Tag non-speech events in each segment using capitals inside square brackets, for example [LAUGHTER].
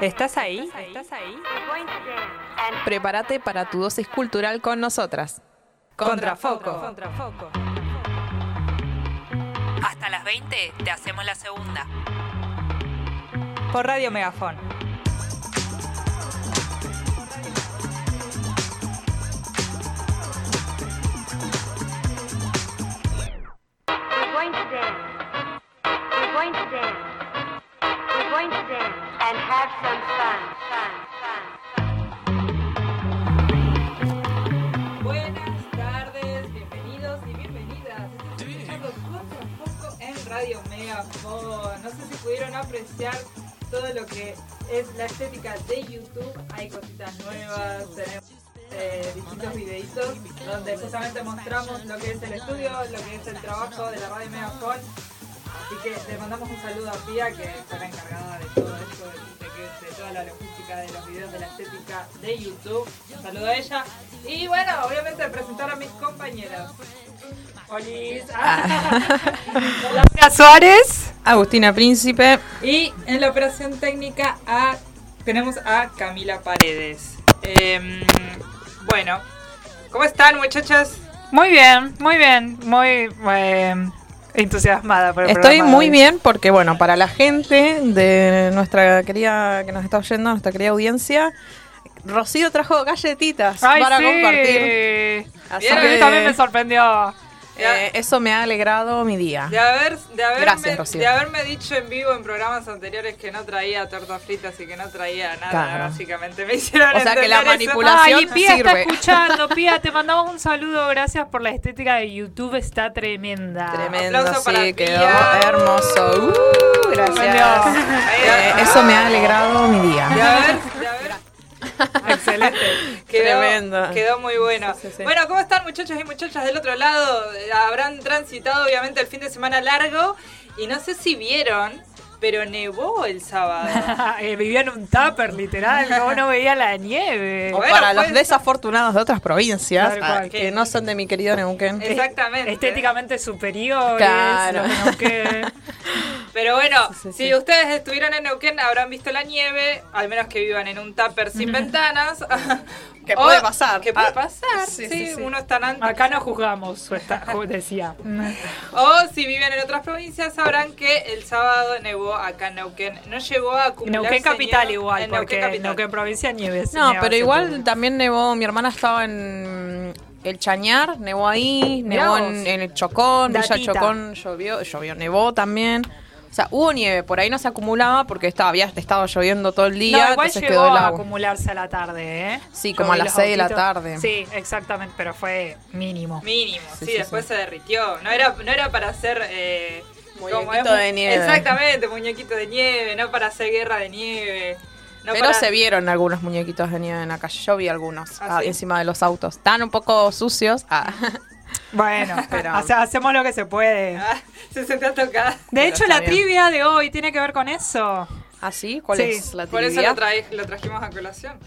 ¿Estás ahí? ¿Estás ahí? Prepárate para tu dosis cultural con nosotras. Contrafoco. Hasta las 20 te hacemos la segunda. Por Radio Megafón. Buenas tardes, bienvenidos y bienvenidas. Contrafoco en Radio Megafon. No sé si pudieron apreciar todo lo que es la estética de YouTube. Hay cositas nuevas, tenemos eh, distintos videitos donde justamente mostramos lo que es el estudio, lo que es el trabajo de la Radio Megafon. Así que le mandamos un saludo a Pia, que está encargada de toda la logística de los videos de la estética de YouTube. Un saludo a ella. Y bueno, obviamente presentar a mis compañeras. Olis. [LAUGHS] [LAUGHS] Laura Suárez. Agustina Príncipe. Y en la operación técnica a, tenemos a Camila Paredes. Em, bueno, ¿cómo están muchachas? Muy bien, muy bien, muy eh, entusiasmada por el Estoy muy bien porque, bueno, para la gente de nuestra querida, que nos está oyendo, nuestra querida audiencia, Rocío trajo galletitas Ay, para sí. compartir. Así que, también me sorprendió. Eh, eso me ha alegrado mi día. De, haber, de, haberme, Gracias, Rocío. de haberme dicho en vivo en programas anteriores que no traía tortas fritas y que no traía nada, Claro. básicamente me hicieron O sea que la eso. manipulación Ay, Pía está sirve. escuchando. [LAUGHS] Pía, te mandamos un saludo. Gracias por la estética de YouTube. Está tremenda. Tremendo, Aplauso para sí, quedó Pía. hermoso. Uh, gracias. Eh, eso me ha alegrado mi De día. haber, de haber [LAUGHS] Excelente. [LAUGHS] Quedó, Tremendo. quedó muy bueno. Sí, sí, sí. Bueno, ¿cómo están muchachos y muchachas del otro lado? Eh, Habrán transitado obviamente el fin de semana largo y no sé si vieron, pero nevó el sábado. [LAUGHS] Eh, vivía en un tupper, literal. [LAUGHS] Como no veía la nieve. Bueno, para los pues- desafortunados de otras provincias, ah, que no son de mi querido Neuquén. Exactamente. Estéticamente superiores. Claro. [LAUGHS] Pero bueno, Sí, sí, si sí. ustedes estuvieron en Neuquén habrán visto la nieve, al menos que vivan en un tupper sin ventanas. Que puede pasar. Que puede Ah, pasar, sí, sí, sí, sí. uno está Acá no juzgamos, ju- decía. [LAUGHS] O si viven en otras provincias sabrán que el sábado nevó acá en Neuquén. No llegó a acumular Neuquén capital nieve- igual, en Neuquén porque capital. Neuquén provincia nieves. No, pero igual también nevó, mi hermana estaba en el Chañar, nevó ahí, nevó en, en el Chocón, Villa Datita. Chocón llovió, llovió, nevó también. O sea, hubo nieve, por ahí no se acumulaba porque estaba, había estado lloviendo todo el día, No, igual entonces llegó quedó el a agua. acumularse a la tarde, ¿eh? Sí, Yo como a las los seis de la tarde. Sí, exactamente, pero fue mínimo. Mínimo, sí, Sí, sí, después sí. se derritió. No era, no era para hacer... Eh, Muñequito es- de nieve. Exactamente, muñequito de nieve, no para hacer guerra de nieve. No Pero para- se vieron algunos muñequitos de nieve en la calle, yo vi algunos ¿Ah, ah, sí? encima de los autos. Están un poco sucios. ah. [LAUGHS] Bueno, [LAUGHS] Pero- o sea, hacemos lo que se puede. Ah, se sentó a tocar. De pero hecho, la bien. trivia de hoy tiene que ver con eso. ¿Ah, sí? ¿Cuál Sí, es la Por eso trivia? lo, trajimos a colación.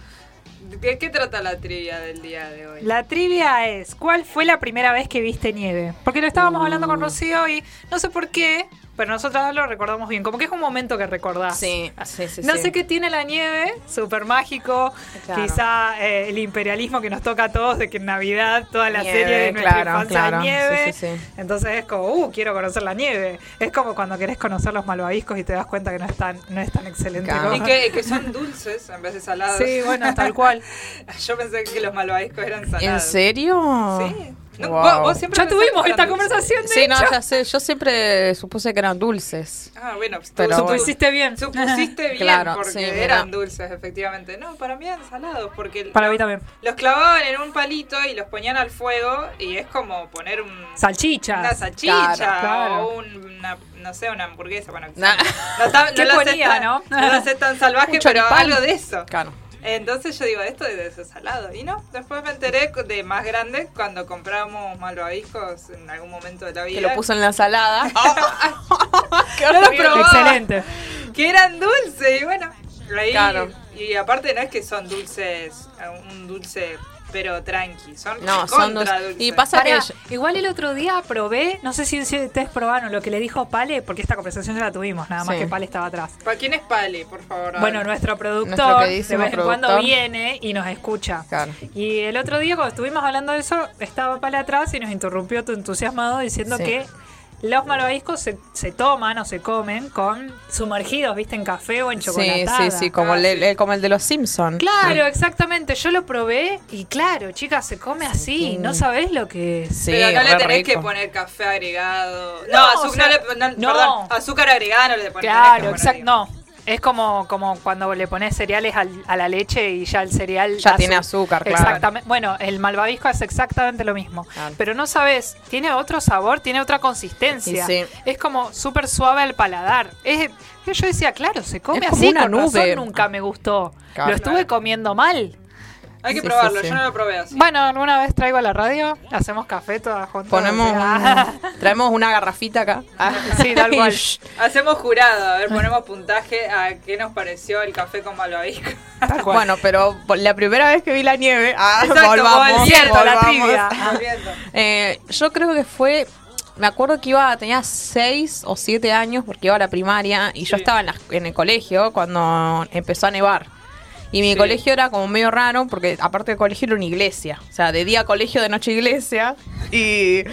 ¿De qué trata la trivia del día de hoy? La trivia es, ¿cuál fue la primera vez que viste nieve? Porque lo estábamos hablando Uh. con Rocío y no sé por qué, pero nosotros lo recordamos bien. Como que es un momento que recordás. Sí, sí, sí. No sí. sé qué tiene la nieve, súper mágico. Claro. Quizá eh, el imperialismo que nos toca a todos de que en Navidad toda la Nieve, serie de nuestra claro, infancia claro. nieve. Sí, sí, sí. Entonces es como, uh, quiero conocer la nieve. Es como cuando querés conocer los malvaviscos y te das cuenta que no es tan, no es tan excelente. Claro. como- Y que, que son dulces en vez de salados. Sí, bueno, tal cual. [LAUGHS] Yo pensé que los malvaviscos eran salados. ¿En serio? Sí. No, Wow. vos, vos siempre Ya tuvimos esta dulces. conversación, de Sí, no, hecho. ya sé. Yo siempre supuse que eran dulces. Ah, bueno, pues Pero bueno. Supusiste bien. Supusiste [LAUGHS] bien Claro, porque sí, mira. eran dulces, efectivamente. No, para mí eran salados porque Para mí también. los clavaban en un palito y los ponían al fuego y es como poner un, Salchichas. una salchicha Claro, claro. o un- una, no sé, una hamburguesa. Bueno, Nah. no, no ¿Qué lo sé ponía, tan- no? no lo sé tan salvaje, Un pero algo de eso. Claro. Entonces yo digo, esto debe ser salado. Y no, después me enteré de más grande cuando compramos malvaviscos en algún momento de la vida. Que lo puso en la ensalada. [LAUGHS] [LAUGHS] Qué No lo. Excelente. que eran dulces y bueno ahí Claro. y aparte no es que son dulces un dulce pero tranqui. Son No, son dos- y pasa- que yo- igual el otro día probé, no sé si si ustedes probaron lo que le dijo Pale, porque esta conversación ya la tuvimos, nada más Sí. que Pale estaba atrás. ¿Para quién es Pale, por favor? Bueno, nuestro productor Nuestro de vez en cuando viene y nos escucha. Claro. Y el otro día cuando estuvimos hablando de eso, estaba Pale atrás y nos interrumpió tu entusiasmado diciendo Sí. que los malvaviscos se, se toman o se comen con sumergidos, viste, en café o en Sí, chocolatada. sí, sí, como, el, sí. el- como el de los Simpsons. Claro, exactamente. Yo lo probé y claro, chicas, se come así. Sí. No sabés lo que es. Sí, pero no le tenés rico. que poner café agregado. No, No, o azúcar, sea, no le, no, no. perdón, azúcar agregado no le tenés Claro, exacto. No. Es como, como cuando le pones cereales al- a la leche y ya el cereal Ya tiene azúcar, claro. Exactamente. Bueno, el malvavisco es exactamente lo mismo. Claro. Pero no sabes, tiene otro sabor, tiene otra consistencia. Sí. Es como súper suave al paladar. Es, yo decía, claro, se come Es como así, una con razón nube. nunca me gustó. Claro. Lo estuve comiendo mal. Hay que Sí, probarlo, sí, sí. yo no lo probé así. Bueno, alguna vez traigo a la radio, hacemos café todas juntas. Ponemos [LAUGHS] traemos una garrafita acá. Sí, tal [LAUGHS] cual. Hacemos jurado, a ver, ponemos puntaje a qué nos pareció el café con malvavisco. [LAUGHS] Bueno, pero la primera vez que vi la nieve, ah, Exacto, volvamos, cierto, la trivia. Eh, yo creo que fue, me acuerdo que iba, tenía seis o siete años porque iba a la primaria y yo estaba en, la- en el colegio cuando empezó a nevar. Y mi Sí. colegio era como medio raro porque aparte del colegio era una iglesia. O sea, de día colegio, de noche iglesia. Y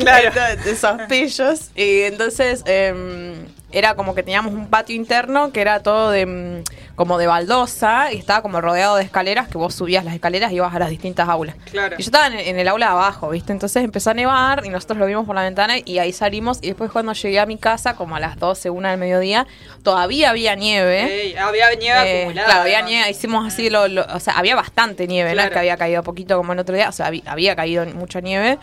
Claro. [LAUGHS] de, de esos pillos. Y entonces em, era como que teníamos un patio interno que era todo de mm, como de baldosa y estaba como rodeado de escaleras que vos subías las escaleras y ibas a las distintas aulas. Claro. Y yo estaba en, en el aula de abajo, ¿viste? Entonces empezó a nevar y nosotros lo vimos por la ventana y ahí salimos. Y después cuando llegué a mi casa, como a las 12, una del mediodía, todavía había nieve. Ey, había nieve Eh, acumulada. claro, había nieve, hicimos así, lo, lo- o sea, había bastante nieve, no es que había caído poquito como el otro día, o sea, había, había caído mucha nieve.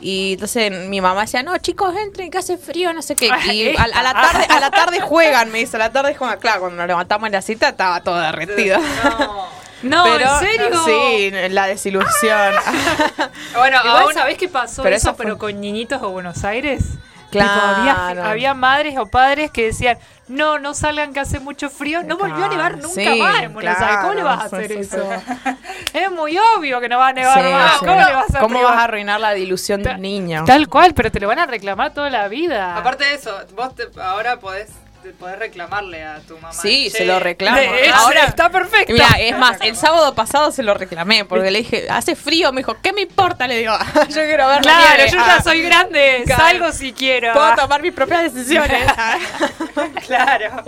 Y entonces mi mamá decía, no, chicos, entren, que hace frío, no sé qué. Y a, a la tarde, a la tarde juegan, me dice, a la tarde juegan. Claro, cuando nos levantamos en la cita estaba todo derretido. No. No, Pero, ¿en serio? Sí, la desilusión. Bueno, [LAUGHS] Igual, aún ¿sabés qué pasó Pero eso, eso fue- pero con niñitos de Buenos Aires? Claro. Tipo, había, había madres o padres que decían, no, no salgan que hace mucho frío. No volvió a nevar nunca Sí, más en Buenos Aires. ¿Cómo le vas a hacer sí, sí, eso? [LAUGHS] es muy obvio que no va a nevar Sí, más. sí. ¿Cómo le vas a ¿Cómo vas a arruinar la ilusión de un niño? Tal cual, pero te lo van a reclamar toda la vida. Aparte de eso, vos te- ahora podés, podés reclamarle a tu mamá. Sí, Che, se lo reclamo. [LAUGHS] Ahora está perfecto. Mira, es más, el sábado pasado se lo reclamé porque le dije, hace frío, me dijo, ¿qué me importa? Le digo, [LAUGHS] yo quiero ver la Claro, nieve. yo ya Ah, soy grande, Claro. salgo si quiero. Puedo tomar mis propias decisiones. [LAUGHS] Claro.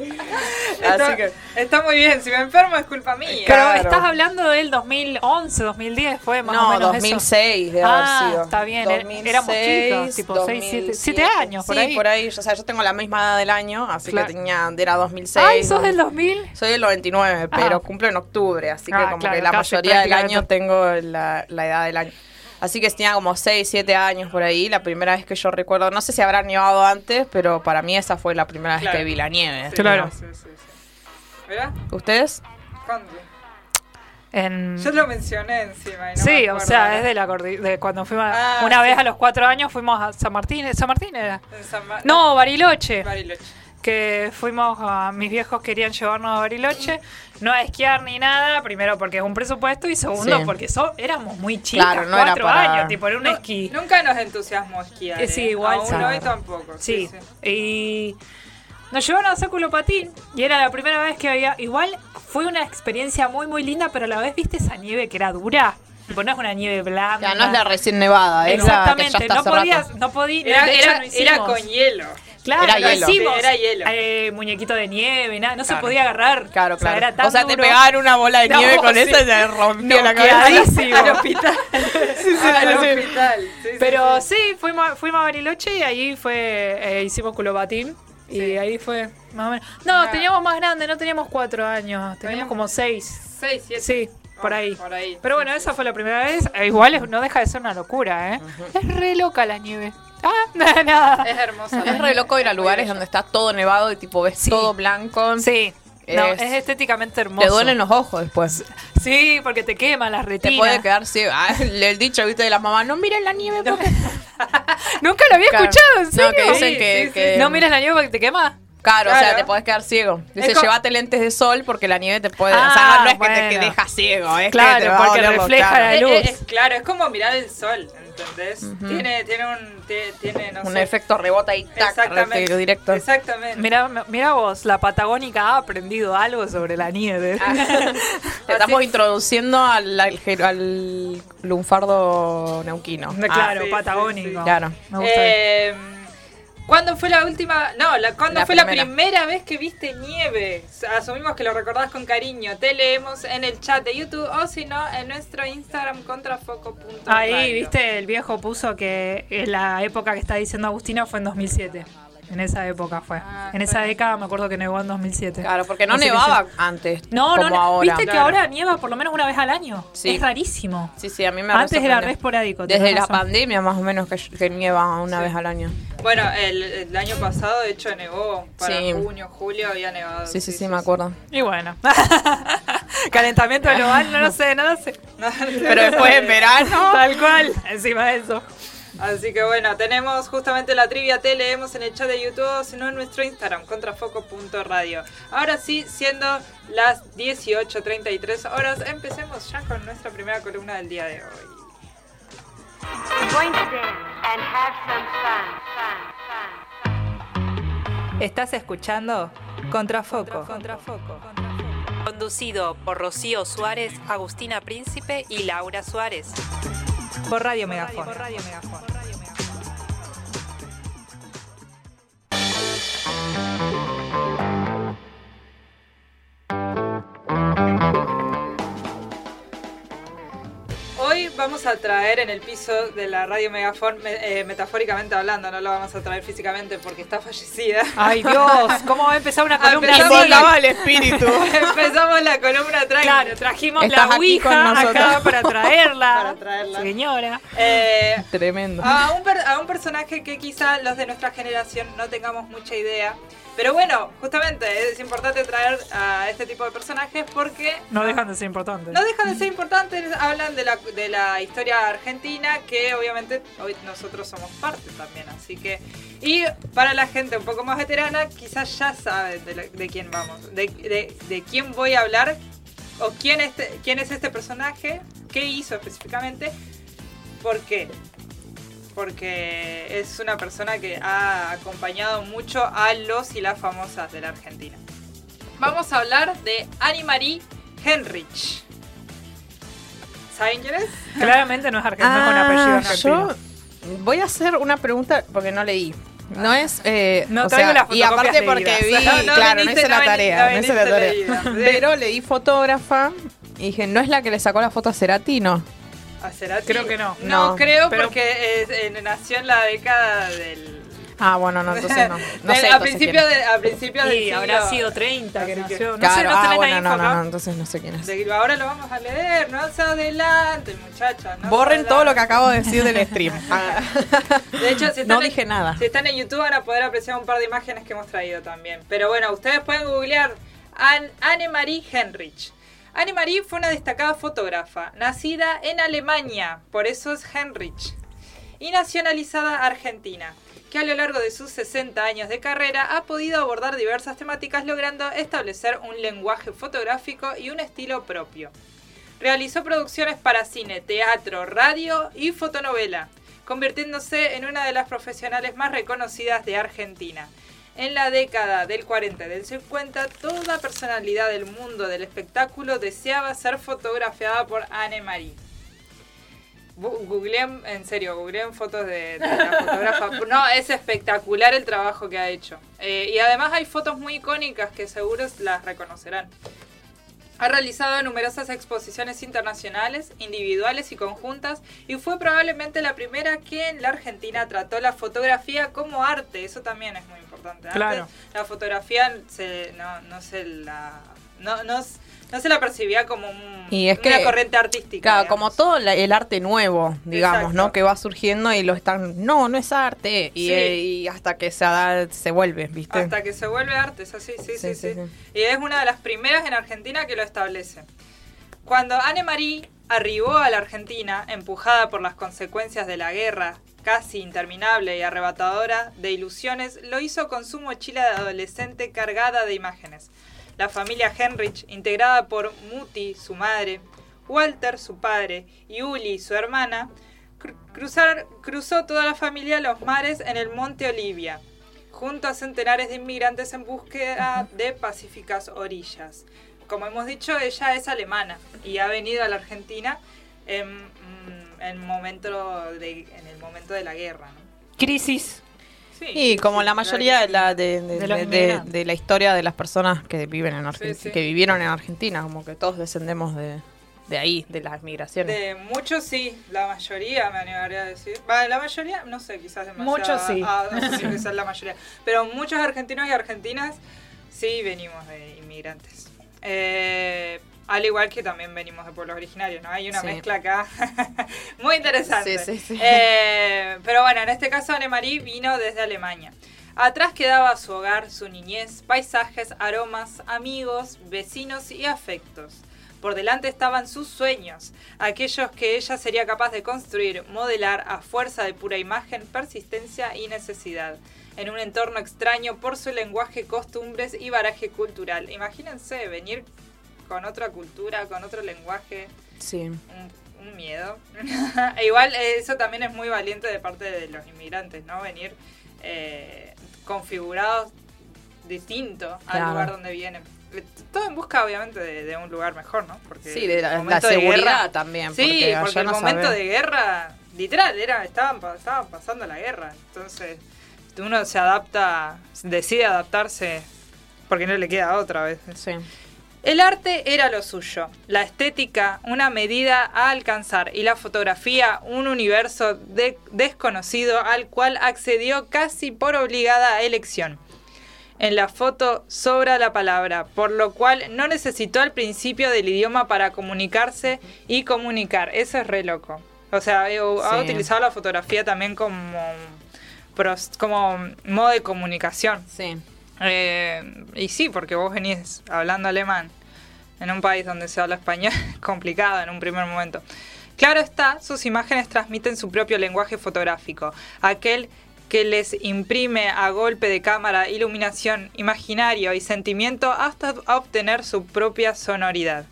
está, que- está muy bien, si me enfermo es culpa mía. Pero Claro. estás hablando del 2011, 2010, fue más o no, menos 2006 debe Ah, haber sido. está bien, er- éramos chicos, tipo seis, siete- siete años, por sí, ahí. por ahí. O sea, yo tengo la misma edad del año, así Claro. que tenía, era 2006. eso. Ay, sos del 2000. Soy del 99, pero Ah. cumplo en octubre, así que Ah, como claro, que la mayoría del año tengo la, la edad del año. Así que tenía como 6, 7 años por ahí, la primera vez que yo recuerdo, no sé si habrá nevado antes, pero para mí esa fue la primera Claro. vez que vi la nieve. Sí, Claro. sí, sí. ¿Ustedes? ¿Cuándo? En... Yo lo mencioné encima. y no sí, me o sea, es de la de cuando fuimos Ah, una sí. vez a los cuatro años fuimos a San Martín, ¿San Martín era? En San Ma- No, Bariloche. Bariloche. Que fuimos a mis viejos querían llevarnos a Bariloche, no a esquiar ni nada, primero porque es un presupuesto y segundo Sí. porque so- éramos muy chicas, Claro, no era cuatro para- años, tipo era un No, esquí. Nunca nos entusiasmó esquiar. Eh, sí, ¿eh? igual, Aún hoy tampoco. Sí, Sí, sí. y nos llevaron a hacer culopatín y era la primera vez que había, igual fue una experiencia muy muy linda, pero a la vez viste esa nieve que era dura, tipo no es una nieve blanda. Ya, no es la recién nevada, es la que ya Exactamente, está no podías, rato. no podías, Era, era, no era hicimos. con hielo. Claro, Era no hielo. hicimos. Sí, era hielo. eh, muñequito de nieve, nada, no se Claro. podía agarrar. Claro, O sea, claro. era tan O sea, te duro. pegaban una bola de No, nieve con sí. esa y te rompía la Noqueadísimo. cabeza. Al hospital. sí, Al sí. hospital. Sí, sí, Pero sí. sí, fuimos, fuimos a Bariloche y ahí fue, eh, hicimos culobatín. Y Sí. ahí fue más o menos. No, Ah. teníamos más grande, no teníamos cuatro años, teníamos como seis. Seis, siete. Sí, por Oh, ahí. Por ahí. Pero bueno, Sí, esa fue la primera vez. Eh, igual es- no deja de ser una locura, ¿eh? Es re loca la nieve. Ah, [LAUGHS] nada. Es hermosa. la Es re loco ir a lugares donde está todo nevado y tipo ves Sí. todo blanco. Sí. No, Es- es estéticamente hermoso. Te duelen los ojos después. Sí, porque te queman las Te retinas. puede quedar ciego. Ah, [LAUGHS] el dicho, viste, de las mamás, no miren la nieve porque... [LAUGHS] Nunca lo había Claro. escuchado, ¿en serio? No, que dicen Sí, que... sí, sí. que- No mires la nieve porque te quema. Claro, o sea, te podés quedar ciego. Dice, Es llévate lentes de sol porque la nieve te puede... o Ah, sea, no, no es que te bueno. que deja ciego, es Claro, que te va a porque doler los- refleja claro. la Eh, luz. eh, es- claro, es como mirar el sol, ¿entendés? tiene, tiene un, tie- tiene, no Un sé. efecto rebota y tac, Exactamente. directo. Exactamente. Mira, mira vos, la Patagónica ha aprendido algo sobre la nieve. [LAUGHS] [LAUGHS] Te estamos introduciendo al, al, al lunfardo neuquino. claro, sí, patagónico. sí. Claro. Me gusta. Eh, ¿Cuándo fue la última? No, la, ¿cuándo La fue la primera. vez que viste nieve? Asumimos que lo recordás con cariño. Te leemos en el chat de YouTube o si no, en nuestro Instagram contrafoco.radio. Ahí, viste, el viejo puso que en la época que está diciendo Agustina fue en 2007. En esa época fue. Ah, en esa década me acuerdo que nevó en 2007. Claro, porque no Así nevaba sí. antes. No, como no, no. ahora. Viste que ahora nieva por lo menos una vez al año. Sí. Es rarísimo. Sí, sí, a mí me Antes era re esporádico. Desde la razón. pandemia más o menos que, que nieva una Sí. vez al año. Bueno, el, el año pasado, de hecho, nevó. Para Sí. junio, julio había nevado. Sí, sí, sí, me acuerdo. Y bueno. [LAUGHS] Calentamiento global, no lo [LAUGHS] sé, no lo sé. Pero después en verano... Tal cual. Encima de eso. Así que bueno, tenemos justamente la trivia, te leemos en el chat de YouTube, sino en nuestro Instagram, contrafoco.radio. Ahora sí, siendo las 18.33 horas, empecemos ya con nuestra primera columna del día de hoy. We're going to dance and have some fun, fun, fun. Estás escuchando Contrafoco. Conducido por Rocío Suárez, Agustina Príncipe y Laura Suárez. Por Radio Megafon. Hoy vamos a traer en el piso de la radio Megafon, me- eh, metafóricamente hablando, no lo vamos a traer físicamente porque está fallecida. Ay, Dios. ¿Cómo va a empezar una columna Empezamos la- el espíritu. [LAUGHS] Empezamos la columna tranqui. Claro, trajimos Estás la Ouija acá para [LAUGHS] traerla. Para traerla. Señora. Eh, Tremendo. a, un per- a un personaje que quizá los de nuestra generación no tengamos mucha idea. Pero bueno, justamente es importante traer a este tipo de personajes porque No dejan de ser importantes. no dejan de ser importantes, hablan de la, de la historia argentina que obviamente hoy nosotros somos parte también, así que... Y para la gente un poco más veterana, quizás ya saben de, quién vamos, de, de- quién voy a hablar o quién, este, quién es este personaje, qué hizo específicamente, por qué. Porque es una persona que ha acompañado mucho a los y las famosas de la Argentina. Vamos a hablar de Annie-Marie Henrich. ¿Saben quién es? Claramente no es argentino, no es con apellido argentino. Ah, yo voy a hacer una pregunta porque no leí. No es. Eh, No o traigo sea, las Y aparte porque vi. leídas. [LAUGHS] No, no claro, no hice la tarea. no No hice la tarea. leída. Sí. [LAUGHS] Pero leí fotógrafa y dije, ¿no es la que le sacó la foto a Cerati? No. ¿A Cerati? Creo que no. No, No, creo pero- porque es- eh, nació en la década del... Ah, bueno, no, entonces no. [LAUGHS] Sé. a, principio de, a principios del Y siglo. habrá sido 30 que nació. No Claro, sé, no ah, bueno, la no, info no, no, entonces no sé quién es. Ahora lo vamos a leer, no se adelante, muchachas. Borren todo lo que acabo de decir del stream. [LAUGHS] De hecho, si están, No en, dije nada. si están en YouTube van a poder apreciar un par de imágenes que hemos traído también. Pero bueno, ustedes pueden googlear An- Anne-Marie Henrich. Anne-Marie fue una destacada fotógrafa, nacida en Alemania, por eso es Henrich, y nacionalizada argentina, que a lo largo de sus 60 años de carrera ha podido abordar diversas temáticas logrando establecer un lenguaje fotográfico y un estilo propio. Realizó producciones para cine, teatro, radio y fotonovela, convirtiéndose en una de las profesionales más reconocidas de Argentina. En la década del 40 y del 50, toda personalidad del mundo del espectáculo deseaba ser fotografiada por Anne-Marie. Bu- Googleen, en serio, googleen fotos de, de la fotógrafa. No, es espectacular el trabajo que ha hecho. Eh, y además hay fotos muy icónicas que seguro las reconocerán. Ha realizado numerosas exposiciones internacionales, individuales y conjuntas, y fue probablemente la primera que en la Argentina trató la fotografía como arte. Eso también es muy importante. Antes, Claro. la fotografía se, no, no se la no, no, no se la percibía como un- Y es una que- corriente artística. Claro, digamos. como todo la- el arte nuevo, digamos, Exacto. ¿no? Que va surgiendo y lo están, no, no es arte. Y, Sí. eh, y hasta que se, da- se vuelve, ¿viste? Hasta que se vuelve arte, es así, sí, sí, sí, Sí, sí, sí. Y es una de las primeras en Argentina que lo establece. Cuando Anne-Marie arribó a la Argentina empujada por las consecuencias de la guerra casi interminable y arrebatadora de ilusiones, lo hizo con su mochila de adolescente cargada de imágenes. La familia Henrich, integrada por Muti, su madre, Walter, su padre, y Uli, su hermana, cruzó toda la familia los mares en el monte Olivia, junto a centenares de inmigrantes en búsqueda de pacíficas orillas. Como hemos dicho, ella es alemana y ha venido a la Argentina en, mm, el momento de la guerra. Crisis. Sí, Y como sí, la mayoría de la, de, de- De los de- inmigrantes. de la historia de las personas que viven en Argentina, Sí, sí. que vivieron en Argentina, como que todos descendemos de, de ahí, de las migraciones. De muchos sí, la mayoría me animaría a decir. La mayoría, no sé, quizás demasiado. Muchos sí. ah, no sé si quizás la mayoría. Pero muchos argentinos y argentinas sí venimos de inmigrantes. Eh, al igual que también venimos de pueblos originarios, ¿no? Hay una Sí. mezcla acá [LAUGHS] muy interesante. Sí, sí, sí. Eh, pero bueno, en este caso Anne-Marie vino desde Alemania. Atrás quedaba su hogar, su niñez, paisajes, aromas, amigos, vecinos y afectos. Por delante estaban sus sueños, aquellos que ella sería capaz de construir, modelar a fuerza de pura imagen, persistencia y necesidad, en un entorno extraño por su lenguaje, costumbres y baraje cultural. Imagínense venir con otra cultura, con otro lenguaje, Sí. un, un miedo. [LAUGHS] E Igual eh, eso también es muy valiente de parte de los inmigrantes, ¿no? Venir eh, configurados distinto al lugar donde vienen. Eh, Todo en busca, obviamente, de, de un lugar mejor, ¿no? Porque Sí, de el la, la momento de seguridad guerra- también. Sí, porque, porque, allá el no momento de guerra, literal, era, estaban, estaban pasando la guerra. Entonces, uno se adapta, decide adaptarse porque no le queda otra vez. Sí. El arte era lo suyo, la estética una medida a alcanzar y la fotografía un universo de- desconocido al cual accedió casi por obligada elección. En la foto sobra la palabra, por lo cual no necesitó al principio del idioma para comunicarse y comunicar. Eso es re loco. O sea, eh, ha utilizado la fotografía también como, como modo de comunicación. Sí. Eh, y sí, porque vos venís hablando alemán en un país donde se habla español, [LAUGHS] complicado en un primer momento. Claro está, sus imágenes transmiten su propio lenguaje fotográfico, aquel que les imprime a golpe de cámara iluminación, imaginario y sentimiento hasta obtener su propia sonoridad.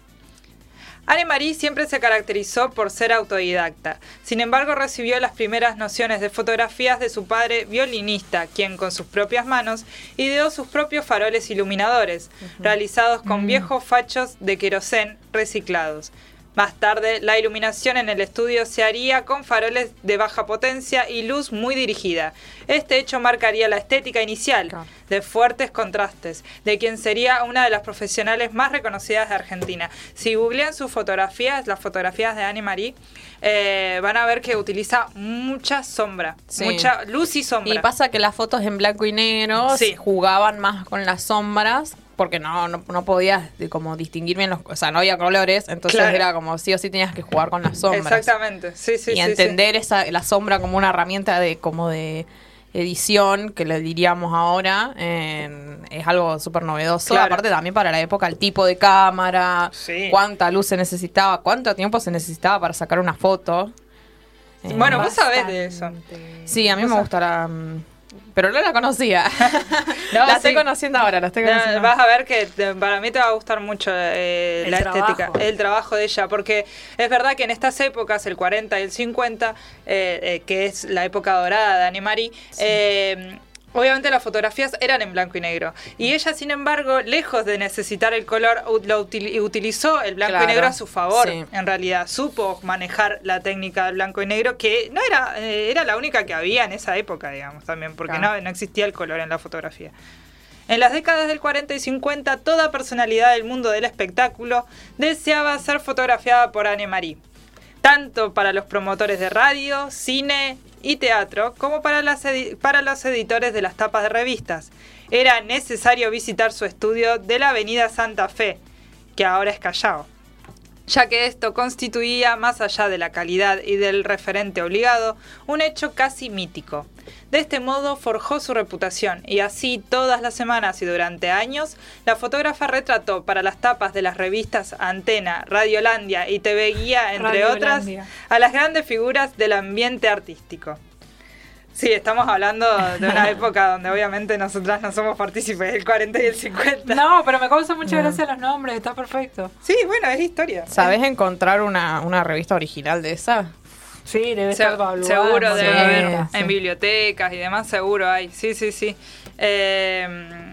Anne-Marie siempre se caracterizó por ser autodidacta. Sin embargo, recibió las primeras nociones de fotografías de su padre violinista, quien con sus propias manos ideó sus propios faroles iluminadores, realizados con viejos fachos de querosén reciclados. Más tarde, la iluminación en el estudio se haría con faroles de baja potencia y luz muy dirigida. Este hecho marcaría la estética inicial, de fuertes contrastes, de quien sería una de las profesionales más reconocidas de Argentina. Si googlean sus fotografías, las fotografías de Anne Marie, eh, van a ver que utiliza mucha sombra, Sí. mucha luz y sombra. Y pasa que las fotos en blanco y negro Sí. jugaban más con las sombras porque no, no, no podías como distinguir bien los... O sea, no había colores, entonces Claro. era como sí o sí tenías que jugar con las sombras. Exactamente, sí, sí, y sí, entender esa la sombra como una herramienta de como de edición, que le diríamos ahora, es algo súper novedoso. Claro. Aparte también para la época, el tipo de cámara, Sí. cuánta luz se necesitaba, cuánto tiempo se necesitaba para sacar una foto. Eh, Bueno, vos sabés de eso. Sí, a mí me gustará. mm, Pero no la conocía. [LAUGHS] No, la estoy sí. conociendo ahora, la estoy conociendo. vas a ver que te- para mí te va a gustar mucho eh, la trabajo. estética, el trabajo de ella, porque es verdad que en estas épocas, el 40 y el 50, eh, eh, que es la época dorada de Anne-Marie, eh, obviamente las fotografías eran en blanco y negro. Y ella, sin embargo, lejos de necesitar el color, lo util- utilizó el blanco Claro, y negro a su favor. sí. En realidad, supo manejar la técnica del blanco y negro, que no era, eh, era la única que había en esa época, digamos, también, porque Claro. no, no existía el color en la fotografía. En las décadas del 40 y 50, toda personalidad del mundo del espectáculo deseaba ser fotografiada por Anne-Marie, tanto para los promotores de radio, cine y teatro, como para, los editores de las tapas de revistas. Era necesario visitar su estudio de la Avenida Santa Fe, que ahora es Callao. Ya que esto constituía, más allá de la calidad y del referente obligado, un hecho casi mítico. De este modo forjó su reputación y así todas las semanas y durante años, la fotógrafa retrató para las tapas de las revistas Antena, Radiolandia y TV Guía, entre otras, a las grandes figuras del ambiente artístico. Sí, estamos hablando de una [LAUGHS] época donde obviamente nosotras no somos partícipes del 40 y el 50. No, pero me causa mucha gracia los nombres, está perfecto. Sí, bueno, es historia. ¿Sabes encontrar una, una revista original de esa? Sí, debe Se- estar valuada, seguro debe sí, haber sí. en bibliotecas y demás, seguro hay. Sí, sí, sí. Eh,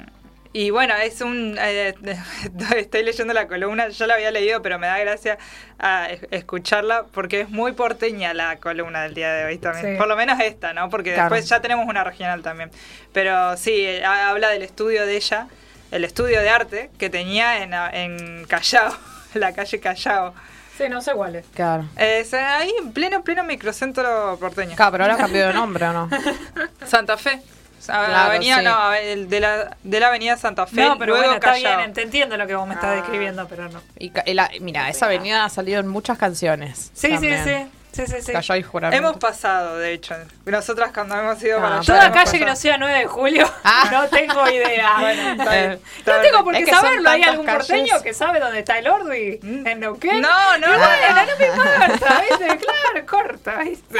y bueno, es un. eh, [LAUGHS] estoy leyendo la columna, ya la había leído, pero me da gracia a es- escucharla porque es muy porteña la columna del día de hoy también. Sí. Por lo menos esta, ¿no? Porque Claro. después ya tenemos una regional también. Pero sí, eh, ha- habla del estudio de ella, el estudio de arte que tenía en, en Callao, [LAUGHS] la calle Callao. Sí, no sé cuál es. Claro. Es ahí en pleno, pleno microcentro porteño. Claro, pero ahora cambió de nombre, ¿o no? [LAUGHS] Santa Fe. Claro, avenida, sí. no, de la, de la avenida Santa Fe. No, pero luego bueno, está Callao. bien, te entiendo lo que vos me estás Ah. describiendo, pero no. Y ca- y la- mira, esa avenida ha salido en muchas canciones. Sí, también. sí, sí. Sí, sí, sí. Callao y juramento. Hemos pasado, de hecho. Nosotras cuando hemos ido Ah, para allá. Toda calle que no sea 9 de julio, Ah. [LAUGHS] no tengo idea. [LAUGHS] Está bien, Eh, No tengo por Es qué que saberlo. ¿Hay algún calles. porteño que sabe dónde está el Ordi? ¿En Neuquén? No, no, no. bueno, no me importa, ¿viste? Claro, corta, ¿viste?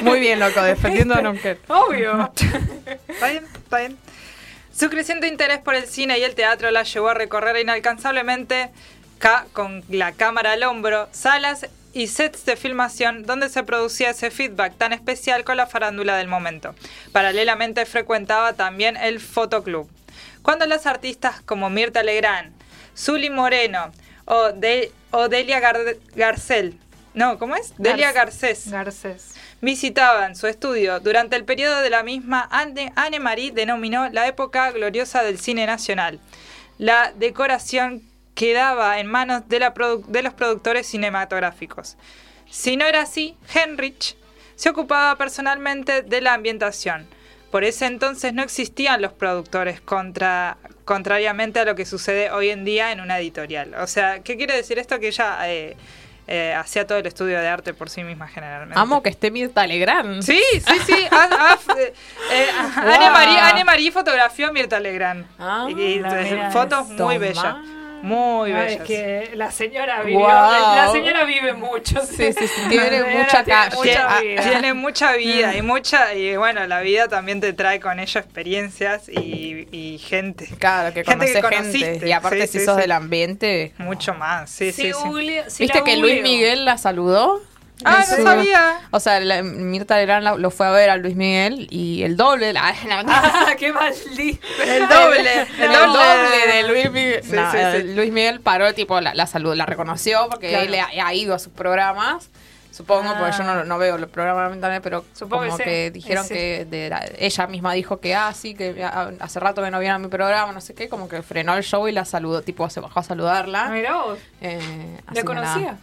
Muy bien, loco, defendiendo a Nunquet. [LAUGHS] Obvio. Está bien, está bien. Su creciente interés por el cine y el teatro la llevó a recorrer inalcanzablemente, ca- con la cámara al hombro, salas y sets de filmación donde se producía ese feedback tan especial con la farándula del momento. Paralelamente frecuentaba también el fotoclub. Cuando las artistas como Mirta Legrand, Zully Moreno o, de, o Delia Gar- Garcel, no, ¿cómo es? Delia Garcés Garcés. visitaban su estudio. Durante el periodo de la misma, Anne, Anne Marie denominó la época gloriosa del cine nacional. La decoración quedaba en manos de, la de los productores cinematográficos. Si no era así, Henrich se ocupaba personalmente de la ambientación. Por ese entonces no existían los productores, contra, contrariamente a lo que sucede hoy en día en una editorial. O sea, ¿qué quiere decir esto? Que ella eh, eh, hacía todo el estudio de arte por sí misma generalmente. Amo que esté Mirta Legrand. Sí, sí, sí. [LAUGHS] eh, Wow. Anne Marie, Anne Marie fotografió a Mirta Legrand. Ah, y, fotos muy bellas. Muy No, bellas. es que la señora vivió, Wow. la señora vive mucho. Sí, sí, sí, tiene mucha tiene calle. mucha Ah, vida. Tiene mucha vida y mucha y bueno, la vida también te trae con ella experiencias y, y gente. Claro, que Gente que gente. conociste. Y aparte, Sí, si sí, sos sí. del ambiente. Mucho más, sí, sí, sí. google- si ¿Viste que Luis Miguel la saludó? Ah, no sabía. O sea, la- Mirta Legrand la- lo fue a ver a Luis Miguel y el doble. La, [LAUGHS] la- Ah, [LAUGHS] qué maldito. El doble, el el doble de Luis Miguel. Sí, No, sí, sí. Luis Miguel paró, tipo, la, la salud, la reconoció porque Claro. él ha, ha ido a sus programas. Supongo, Ah. porque yo no, no veo los programas también, pero Supongo como que dijeron Sí. que de la- ella misma dijo que, ah, sí, que ah, hace rato que no vieron mi programa, no sé qué, como que frenó el show y la saludó, tipo, se bajó a saludarla. Mirá vos. Eh, así ¿La conocía? nada.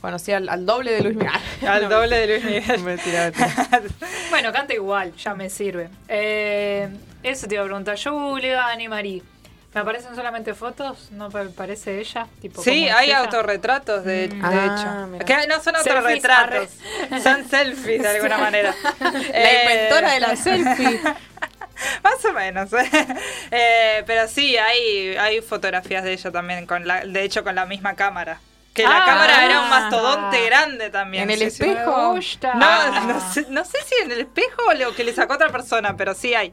Conocía al, al doble de Luis Miguel. [LAUGHS] Al doble de Luis Miguel. [LAUGHS] Mentira. [LAUGHS] Bueno, canta igual, ya me sirve. Eh, eso te iba a preguntar. Yo googleé a Annie Marie. ¿Me aparecen solamente fotos? ¿No me parece ella? Tipo, Sí, ¿cómo es hay ella? autorretratos de, de Ah, hecho. Que no son Selfies, autorretratos, son selfies de alguna manera. La inventora de la selfie. Más o menos. Eh, pero sí, hay, hay fotografías de ella también, con la, de hecho con la misma cámara. Que la Ah. cámara era un mastodonte grande también. ¿En el sí, espejo? No, no, sé, no sé si en el espejo o lo que le sacó otra persona, pero sí hay.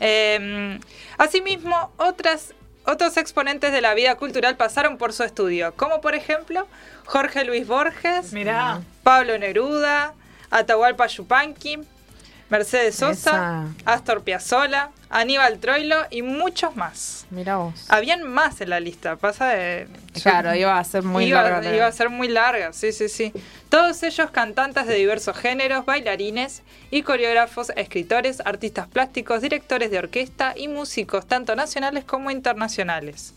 Eh, asimismo, otras, otros exponentes de la vida cultural pasaron por su estudio, como por ejemplo Jorge Luis Borges, Mirá. Pablo Neruda, Atahualpa Yupanqui, Mercedes Sosa, Esa. Astor Piazzolla, Aníbal Troilo y muchos más. Vos. Habían más en la lista, pasa de... Claro, iba a ser muy iba, larga. iba a ser muy larga, sí, sí, sí. Todos ellos cantantes de diversos géneros, bailarines y coreógrafos, escritores, artistas plásticos, directores de orquesta y músicos, tanto nacionales como internacionales.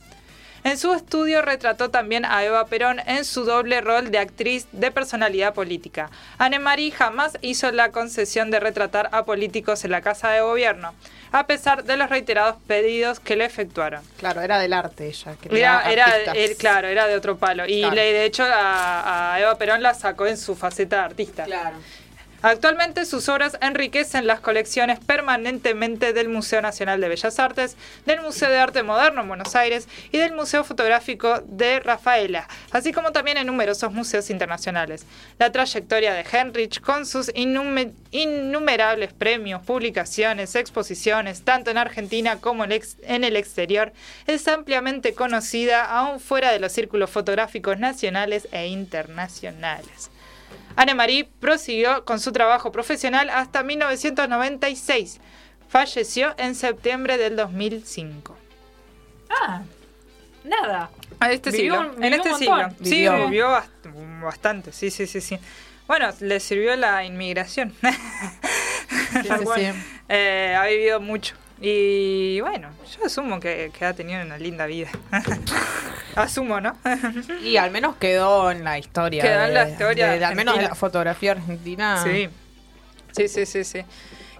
En su estudio retrató también a Eva Perón en su doble rol de actriz de personalidad política. Annemarie jamás hizo la concesión de retratar a políticos en la Casa de Gobierno, a pesar de los reiterados pedidos que le efectuaron. Claro, era del arte ella. que Era, era, artistas. eh, claro, era de otro palo. Y Claro. le- de hecho a, a Eva Perón la sacó en su faceta de artista. Claro. Actualmente sus obras enriquecen las colecciones permanentemente del Museo Nacional de Bellas Artes, del Museo de Arte Moderno en Buenos Aires y del Museo Fotográfico de Rafaela, así como también en numerosos museos internacionales. La trayectoria de Henrich, con sus innume- innumerables premios, publicaciones, exposiciones, tanto en Argentina como en el exterior, es ampliamente conocida aún fuera de los círculos fotográficos nacionales e internacionales. Annemarie prosiguió con su trabajo profesional hasta 1996. Falleció en septiembre del 2005. Ah, nada. A este Vivió siglo. un- en este siglo. Sí, Vivió. vivió bast- bastante. Sí, sí, sí, sí. Bueno, le sirvió la inmigración. [LAUGHS] Sí, sí, sí. Eh, ha vivido mucho. Y bueno, yo asumo que, que ha tenido una linda vida. [LAUGHS] asumo, ¿no? [LAUGHS] Y al menos quedó en la historia. Quedó en la historia de- de- al menos argentina. la fotografía argentina. Sí. Sí, sí, sí, sí.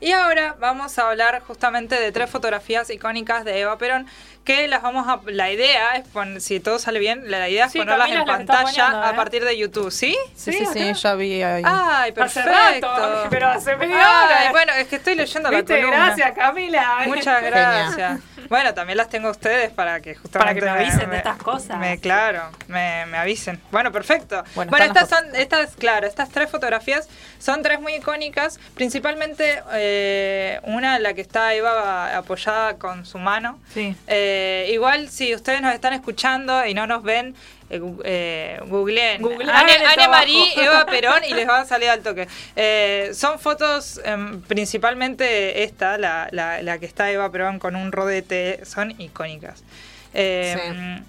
Y ahora vamos a hablar justamente de tres fotografías icónicas de Eva Perón, que las vamos a... La idea es, pon- si todo sale bien, la idea es Sí, ponerlas Camila en pantalla poniendo, a ¿eh? partir de YouTube, ¿sí? Sí, Sí, sí, ya vi ahí. Ay, Hace perfecto. rato, pero hace media hora. Ay, bueno, es que estoy leyendo la columna. Gracias, Camila. Muchas gracias. Bueno, también las tengo a ustedes para que justamente Para que me avisen de estas cosas. Me, claro, me, me avisen. Bueno, perfecto. Bueno, estas son, estas, claro, estas tres fotografías son tres muy icónicas. Principalmente eh, una, la que está Eva apoyada con su mano. Sí. Eh, igual, si ustedes nos están escuchando y no nos ven, eh, eh, googleen Googleen. Marie, Eva Perón y les va a salir al toque. Eh, son fotos, em, principalmente esta, la, la- la que está Eva Perón con un rodete, son icónicas. Eh,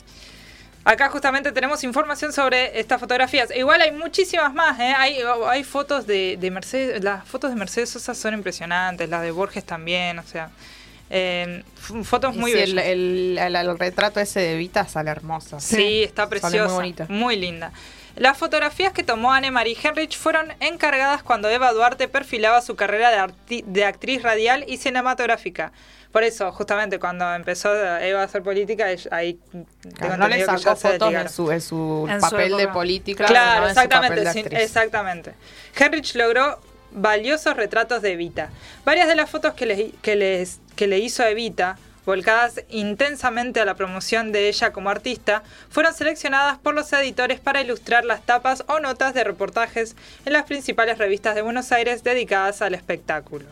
Acá justamente tenemos información sobre estas fotografías. Igual hay muchísimas más, ¿eh? Hay, hay fotos de, de Mercedes, las fotos de Mercedes Sosa son impresionantes, las de Borges también, o sea, eh, f- fotos muy el, bellas. el- el- el retrato ese de Vita sale hermoso. Sí, está Sale preciosa. muy bonita. Muy linda. Las fotografías que tomó Anne-Marie Henrich fueron encargadas cuando Eva Duarte perfilaba su carrera de, actriz radial y cinematográfica. Por eso, justamente cuando empezó Eva a hacer política, ahí tengo Claro, no le sacó fotos en su, en su En su papel de política. Claro, no en su papel exactamente, exactamente. Henrich logró valiosos retratos de Evita. Varias de las fotos que le, que les, que le hizo Evita, volcadas intensamente a la promoción de ella como artista, fueron seleccionadas por los editores para ilustrar las tapas o notas de reportajes en las principales revistas de Buenos Aires dedicadas al espectáculo.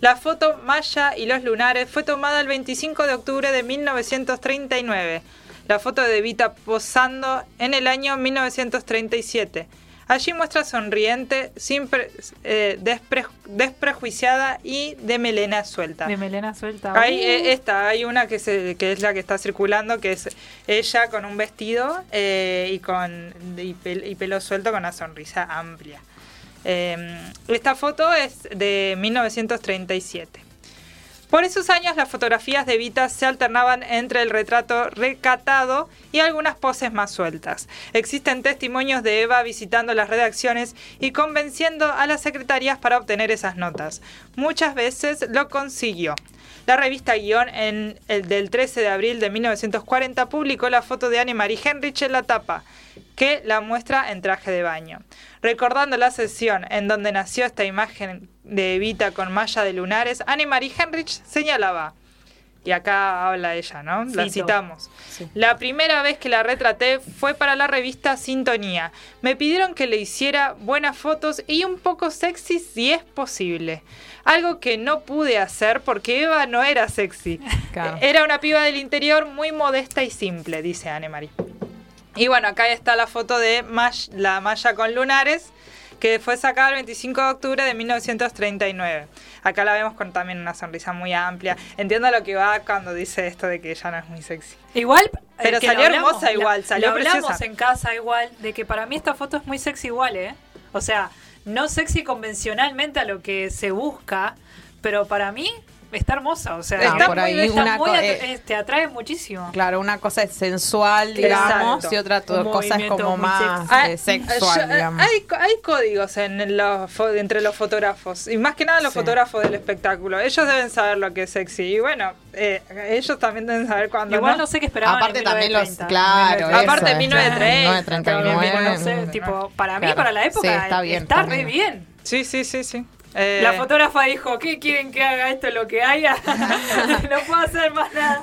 La foto Maya y los lunares fue tomada el 25 de octubre de 1939. La foto de Evita posando en el año 1937. Allí muestra sonriente, sin pre- eh, despre- desprejuiciada y de melena suelta. De melena suelta. Hay Uh. eh, esta, hay una que, se, que es la que está circulando, que es ella con un vestido eh, y con y, pel- y pelo suelto con una sonrisa amplia. Eh, esta foto es de 1937. Por esos años las fotografías de Vita se alternaban entre el retrato recatado y algunas poses más sueltas. Existen testimonios de Eva visitando las redacciones y convenciendo a las secretarias para obtener esas notas. Muchas veces lo consiguió. La revista Guión en el del 13 de abril de 1940 publicó la foto de Anne-Marie Henrich en la tapa, que la muestra en traje de baño. Recordando la sesión en donde nació esta imagen de Evita con malla de lunares, Anne-Marie Henrich señalaba, y acá habla ella, ¿no? La Cito. citamos. Sí. La primera vez que la retraté fue para la revista Sintonía. Me pidieron que le hiciera buenas fotos y un poco sexy si es posible. Algo que no pude hacer porque Eva no era sexy. Claro. Era una piba del interior muy modesta y simple, dice Anne-Marie. Y bueno, acá está la foto de Mash- la malla con lunares, que fue sacada el 25 de octubre de 1939. Acá la vemos con también una sonrisa muy amplia. Entiendo lo que va cuando dice esto de que ella no es muy sexy. Igual. Pero salió hablamos, hermosa igual, la- salió lo hablamos preciosa. en casa igual, de que para mí esta foto es muy sexy igual, ¿eh? O sea, no sexy convencionalmente a lo que se busca, pero para mí está hermosa, o sea, Ah, está por muy ahí bella, una muy atra- eh, eh, te atrae muchísimo. Claro, una cosa es sensual, digamos, Exacto. y otra Un cosa es como más Ah, eh, sexual, yo- digamos. Hay, hay códigos en los, fo- entre los fotógrafos, y más que nada los Sí. fotógrafos del espectáculo. Ellos deben saber lo que es sexy, y bueno, eh, ellos también deben saber cuándo Igual no. no sé qué esperaban Aparte en también los, 1930. claro, eso, Aparte, eso, 1930, También, 1939. no sé, tipo, para mí, Claro. para la época, Sí, está bien, está está re bien. bien. Sí, sí, sí, sí. Eh, La fotógrafa dijo, ¿qué quieren que haga esto lo que haya? [LAUGHS] no puedo hacer más nada.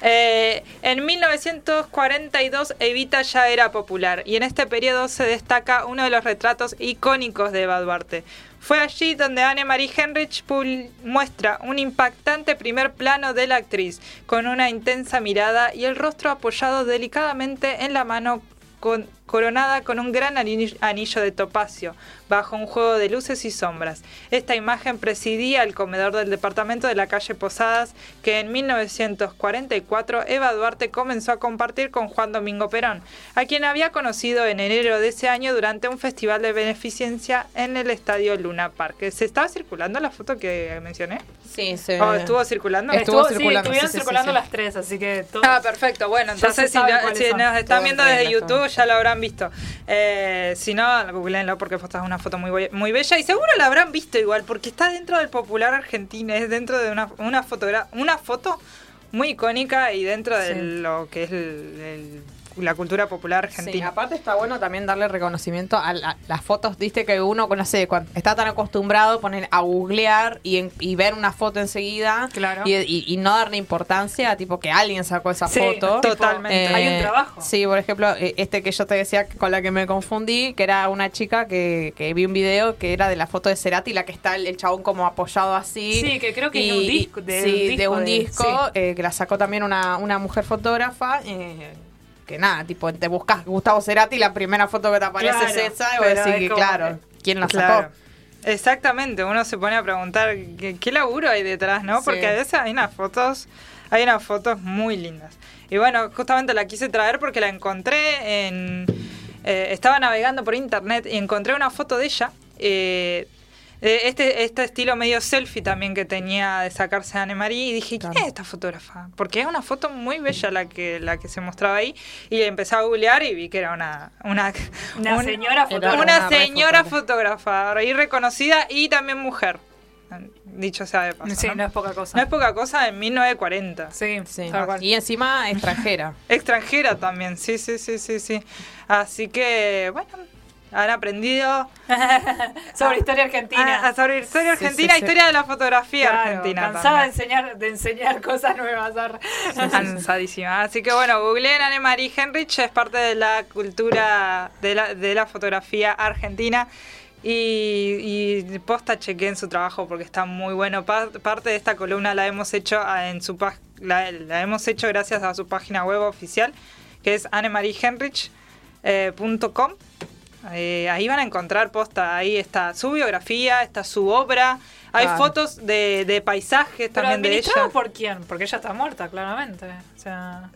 Eh, en 1942 Evita ya era popular y en este periodo se destaca uno de los retratos icónicos de Eva Duarte. Fue allí donde Anne-Marie Henrich muestra un impactante primer plano de la actriz, con una intensa mirada y el rostro apoyado delicadamente en la mano con- coronada con un gran ani- anillo de topacio, bajo un juego de luces y sombras. Esta imagen presidía el comedor del departamento de la calle Posadas, que en 1944 Eva Duarte comenzó a compartir con Juan Domingo Perón, a quien había conocido en enero de ese año durante un festival de beneficencia en el estadio Luna Park. ¿Se estaba circulando la foto que mencioné? Sí, sí. ¿O estuvo circulando? Estuvo sí, circulando, estuvieron sí, sí, circulando sí. las tres, así que todo. Ah, perfecto. Bueno, entonces si, lo- si nos están viendo desde YouTube ya lo habrán visto. Eh, si no, googleenlo porque esta es una foto muy, muy bella y seguro la habrán visto igual porque está dentro del popular argentino, es dentro de una, una, una foto muy icónica y dentro de lo que es el- el- la cultura popular Sí, argentina. aparte está bueno también darle reconocimiento a, la- las fotos, viste que uno, no sé, cuando está tan acostumbrado a poner a googlear y, en- y ver una foto enseguida Claro. y, y- y no darle importancia, tipo que alguien sacó esa Sí, foto. Totalmente. Hay un trabajo. Sí, por ejemplo, eh, este que yo te decía con la que me confundí, que era una chica que, que vi un video que era de la foto de Cerati, la que está el, el chabón como apoyado así. Sí, que creo que de un disco- de sí, un de un disco, sí. eh, que la sacó también una, una mujer fotógrafa. eh, que nada, tipo, te buscas Gustavo Cerati y la primera foto que te aparece Claro, es esa, y vos decís que, claro, ¿quién la Claro. sacó? Exactamente, uno se pone a preguntar qué, qué laburo hay detrás, ¿no? Sí. Porque a veces hay unas fotos, hay unas fotos muy lindas. Y bueno, justamente la quise traer porque la encontré en... eh, estaba navegando por internet y encontré una foto de ella. eh, de este, este estilo medio selfie también que tenía de sacarse a Anne Marie y dije, ¿quién es esta fotógrafa? Porque es una foto muy bella la que, la que se mostraba ahí y empecé a googlear y vi que era una... Una, [LAUGHS] Una un- señora fotógrafa. una señora fotógrafa. fotógrafa y reconocida y también mujer. Dicho sea de paso. Sí, ¿no? no es poca cosa. No es poca cosa en 1940. Sí, Sí. tal cual. Y encima [LAUGHS] extranjera. Extranjera también, sí, sí, sí, sí, sí. Así que, bueno, han aprendido [LAUGHS] Sobre historia argentina. ah, sobre historia Sí, argentina, sí, sí. historia de la fotografía Claro, argentina. cansada de enseñar, de enseñar cosas nuevas. Cansadísima. Así que bueno, googleen Anne Marie Henrich, es parte de la cultura de la, de la fotografía argentina. Y, y posta chequeen su trabajo porque está muy bueno. Pa- parte de esta columna la hemos hecho ah, en su la, la hemos hecho gracias a su página web oficial, que es annemariehenrich.com. Eh, ahí van a encontrar posta, ahí está su biografía, está su obra, hay fotos de, de paisajes Pero también de ella. por quién? Porque ella está muerta, claramente. O sea,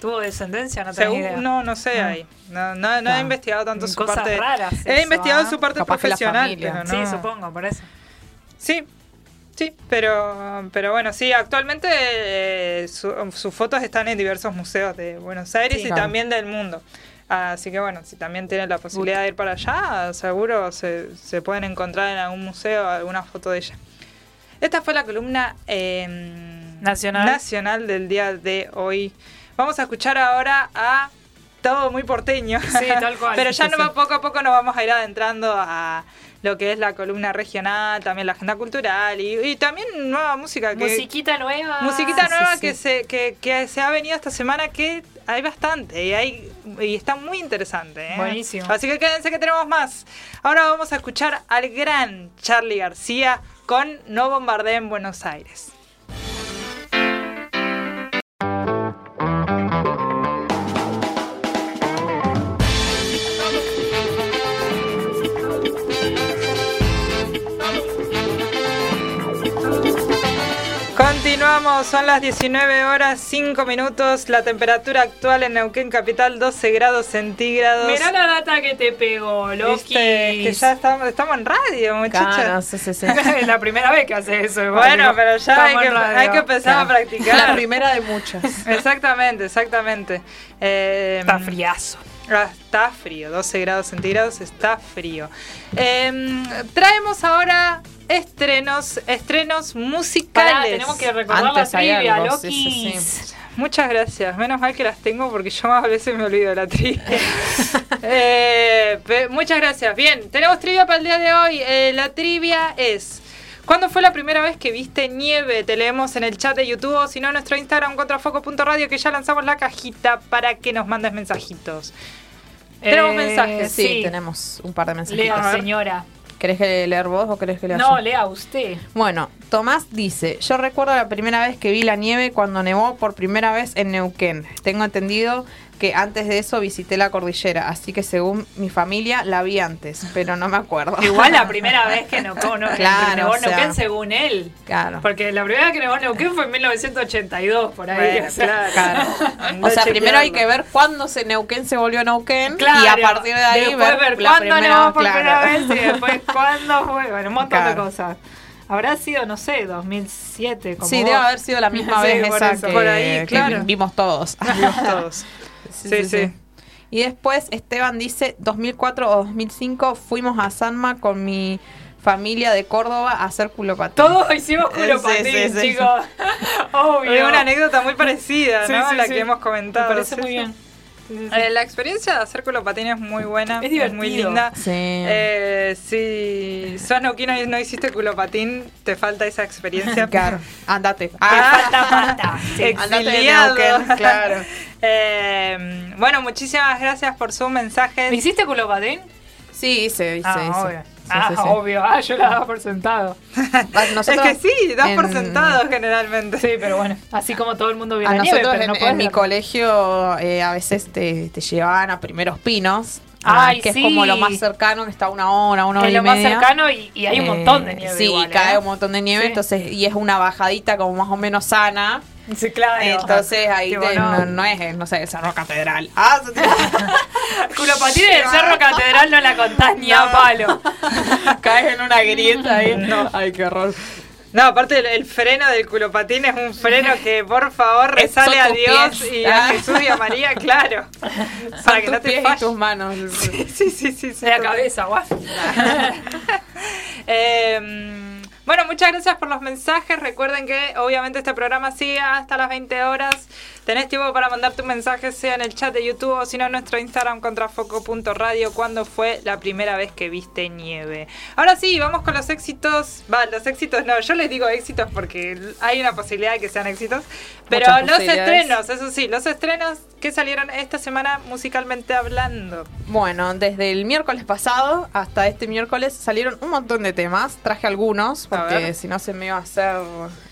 tuvo descendencia, no tengo idea. no, no sé Ah. ahí. No, no, no he investigado tanto su Cosas parte. raras he investigado ¿ah? su parte Capaz profesional, familia. pero no. Sí, supongo, por eso. Sí, sí, pero, pero bueno, sí, actualmente eh, su- sus fotos están en diversos museos de Buenos Aires Sí. y Claro. también del mundo. Así que bueno, si también tienen la posibilidad de ir para allá, seguro se, se pueden encontrar en algún museo alguna foto de ella. Esta fue la columna eh, Nacional. nacional del día de hoy. Vamos a escuchar ahora a todo muy porteño. Sí, tal cual. [LAUGHS] Pero ya no poco a poco nos vamos a ir adentrando a lo que es la columna regional, también la agenda cultural y, y también nueva música que Musiquita nueva. musiquita sí, nueva sí. que se que, que se ha venido esta semana que hay bastante y hay y está muy interesante. ¿eh? Buenísimo. Así que quédense que tenemos más. Ahora vamos a escuchar al gran Charlie García con No bombardeen Buenos Aires. Continuamos son las 19 horas 5 minutos. La temperatura actual en Neuquén Capital 12 grados centígrados. Mirá la data que te pegó, Loki. Que ya estamos, estamos en radio, muchachos. Claro, sí, sí, sí. [LAUGHS] es la primera vez que hace eso. igual, Bueno, pero ya hay que, hay que empezar a La practicar. primera de muchas. [LAUGHS] Exactamente, exactamente. Eh, Está friazo. Ah, está frío, 12 grados centígrados, está frío. Em, traemos ahora estrenos, estrenos musicales. Pará, tenemos que recordar Antes la trivia, algo, Loki. sí, sí, sí. Muchas gracias. Menos mal que las tengo porque yo más veces me olvido de la trivia. [LAUGHS] Eh, muchas gracias. Bien, tenemos trivia para el día de hoy. Eh, la trivia es... ¿Cuándo fue la primera vez que viste nieve? Te leemos en el chat de YouTube o si no en nuestro Instagram contrafoco.radio que ya lanzamos la cajita para que nos mandes mensajitos. Tenemos Eh, mensajes. Sí, Sí. tenemos un par de mensajes. Lea, señora. ¿Querés que leer vos o querés que lea No, yo? lea usted. Bueno, Tomás dice, yo recuerdo la primera vez que vi la nieve cuando nevó por primera vez en Neuquén. Tengo entendido que antes de eso visité la cordillera, así que según mi familia la vi antes, pero no me acuerdo. Igual la [LAUGHS] primera vez que no, no, Claro, o sea. Neuquén según él. Claro. Porque la primera vez que nevó Neuquén fue en 1982, por ahí. Bueno, o sea. Claro. [LAUGHS] O sea, primero hay que ver cuándo se Neuquén se volvió Neuquén Claro, y a partir de ahí después ver, la cuándo nevó por claro. primera vez y después [LAUGHS] cuándo fue. Bueno, un montón de cosas. Habrá sido, no sé, 2007. Como Sí, vos. debe haber sido la misma Sí, vez por esa eso. que, Por ahí, que claro. vimos todos. Vimos todos. Sí, sí. Y después Esteban dice, 2004 o 2005 fuimos a Sanma con mi familia de Córdoba a hacer culopatín. Todos hicimos culo Sí, patín, sí, sí, chicos. [LAUGHS] Obvio. Hay una anécdota muy parecida, ¿no? la que hemos comentado. Me parece Sí, muy bien. Sí. Eh, la experiencia de hacer culopatín es muy buena. Es muy linda. Sí. Eh, si sos neuquino y no hiciste culopatín, te falta esa experiencia. [LAUGHS] Claro, andate. Ah, falta pata. [LAUGHS] Sí. Andate de [LAUGHS] claro. Eh, bueno, muchísimas gracias por su mensaje. ¿Me hiciste culo patín? Sí, hice, hice, Ah, hice. Ah, sí, sí. obvio. Ah, yo la daba por sentado. [LAUGHS] Nosotros, es que sí, das por en- sentado generalmente. Sí, pero bueno. Así como todo el mundo vio A la nieve, nosotros pero en, no en podés mi colegio eh, a veces te, te llevaban a primeros pinos. ah, Ay, que sí. es como lo más cercano, que está a una hora, una hora Es y lo más cercano y, y hay un Eh, montón de nieve. Sí, igual, cae ¿eh? un montón de nieve, Sí. entonces, y es una bajadita como más o menos sana. Sí, claro. Entonces ahí Tipo, te- no. no, no es, no sé, Cerro Catedral. Ah, [LAUGHS] Culo patín del Cerro Catedral no la contás ni a palo. [LAUGHS] caes en una grieta ahí. No. Ay, qué horror. No, aparte el, el freno del culopatín es un freno que por favor [LAUGHS] son a Dios pies. y a Ah. Jesús y a María, claro. Son Para que tus no te pies y tus manos. Sí, sí, sí, sí. De la cabeza, guau. Eh, bueno, muchas gracias por los mensajes. Recuerden que obviamente este programa sigue hasta las 20 horas. Tenés tiempo para mandar tu mensaje, sea en el chat de YouTube o si no en nuestro Instagram contrafoco.radio. ¿Cuándo fue la primera vez que viste nieve? Ahora sí, vamos con los éxitos. Va, los éxitos no, yo les digo éxitos porque hay una posibilidad de que sean éxitos. Pero Muchas los estrenos, eso sí, los estrenos que salieron esta semana musicalmente hablando. Bueno, desde el miércoles pasado hasta este miércoles salieron un montón de temas. Traje algunos, porque si no se me iba a hacer.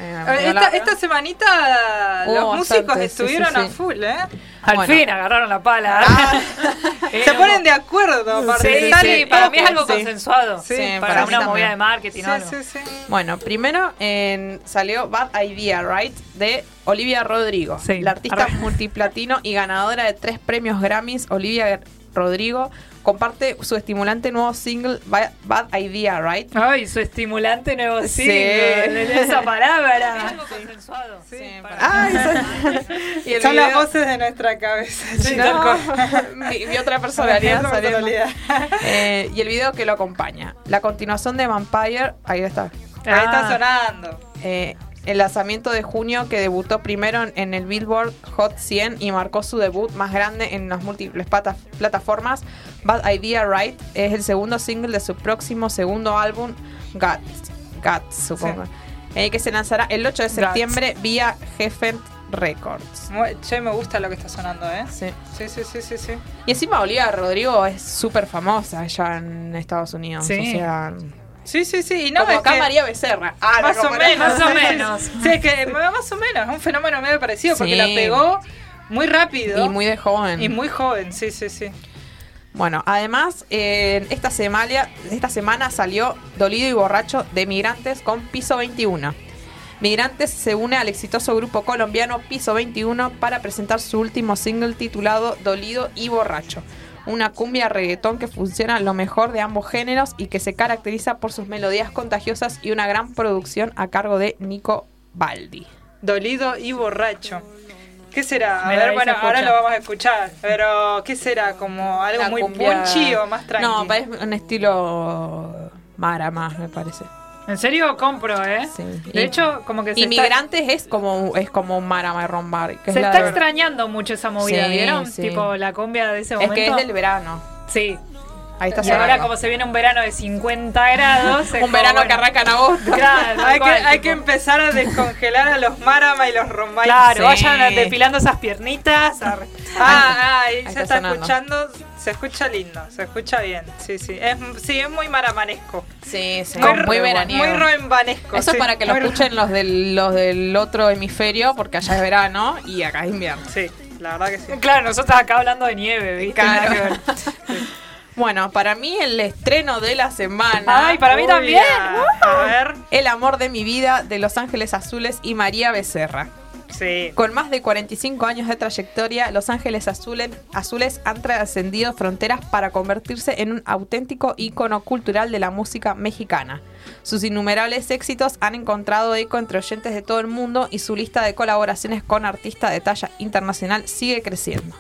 eh, Esta, esta semanita los músicos sí, estuvieron sí, a full, ¿eh? Al Bueno. fin agarraron la pala. Ah. [LAUGHS] Se ponen de acuerdo, aparte. Sí, para mí es algo sí. consensuado. Sí, para, para una también. movida de marketing. o Sí, algo. sí, sí. Bueno, primero en- salió Bad Idea, Right? De Olivia Rodrigo. Sí. La artista Arre. multiplatino y ganadora de tres premios Grammys, Olivia Rodrigo, comparte su estimulante nuevo single Ba- Bad Idea, Right? Ay, su estimulante nuevo Sí. single. Esa [LAUGHS] palabra. algo consensuado. Sí, para- Ay, eso- [LAUGHS] y el Son las video- voces de nuestra cabeza. Sí, no, [LAUGHS] mi, mi otra personalidad. Otra saliendo. personalidad. Eh, y el video que lo acompaña. La continuación de Vampire, ahí está. Ahí está Ah. sonando. Eh, el lanzamiento de junio que debutó primero en, el Billboard Hot 100 y marcó su debut más grande en las múltiples plataformas. Bad Idea Right es el segundo single de su próximo segundo álbum, Guts, Guts supongo, eh, que se lanzará el 8 de Guts. septiembre vía Geffen Records. Che, me gusta lo que está sonando, ¿eh? Sí. Sí, sí, sí, sí, sí. Y encima Olivia Rodrigo es súper famosa allá en Estados Unidos. Sí. O sea, Sí, sí, sí. Y no, como es acá que- María Becerra. Ah, no, más o menos. Más o menos. Sí, es que más o menos, es un fenómeno medio parecido porque Sí. la pegó muy rápido Y muy de joven. y muy joven, sí, sí, sí. Bueno, además, eh, esta, semana, esta semana salió Dolido y Borracho de Migrantes con Piso 21. Migrantes se une al exitoso grupo colombiano Piso 21 para presentar su último single titulado Dolido y Borracho. Una cumbia reggaetón que funciona lo mejor de ambos géneros y que se caracteriza por sus melodías contagiosas y una gran producción a cargo de Nico Baldi. Dolido y borracho. ¿Qué será? A ver, bueno, ahora lo vamos a escuchar. Pero, ¿qué será? Como algo muy cumbia- punchy o más tranquilo. No, parece un estilo Mara más, me parece. En serio, compro, ¿eh? Sí. De Y- hecho, como que se está, Inmigrantes es como es como un Mara Marrón Bar. Es se está extrañando mucho esa movida, Sí, ¿vieron? sí. Tipo la cumbia de ese Es momento. que es del verano. Sí. Ahí está Y ahora como se viene un verano de 50 grados... un como, verano que bueno, arranca en agosto. Claro, hay, que, hay empezar a descongelar a los Marama y los Rombay. Claro, Sí. vayan depilando esas piernitas. arre. Ah, ah, ahí Ahí se está escuchando. Se escucha lindo, se escucha bien. Sí, sí. Es, sí, es muy maramanesco. Sí, sí. Muy, Muy, veraniego. Muy roembanesco. Eso sí. para que lo escuchen los del, los del otro hemisferio, porque allá es verano y acá es invierno. Sí, la verdad que sí. Claro, nosotros acá hablando de nieve, ¿viste? Claro. [LAUGHS] Bueno, para mí el estreno de la semana. Ay, para mí también. A, a ver, El amor de mi vida de Los Ángeles Azules y María Becerra. sí. Con más de 45 años de trayectoria, Los Ángeles Azules, Azules han trascendido fronteras para convertirse en un auténtico ícono cultural de la música mexicana. Sus innumerables éxitos han encontrado eco entre oyentes de todo el mundo y su lista de colaboraciones con artistas de talla internacional sigue creciendo.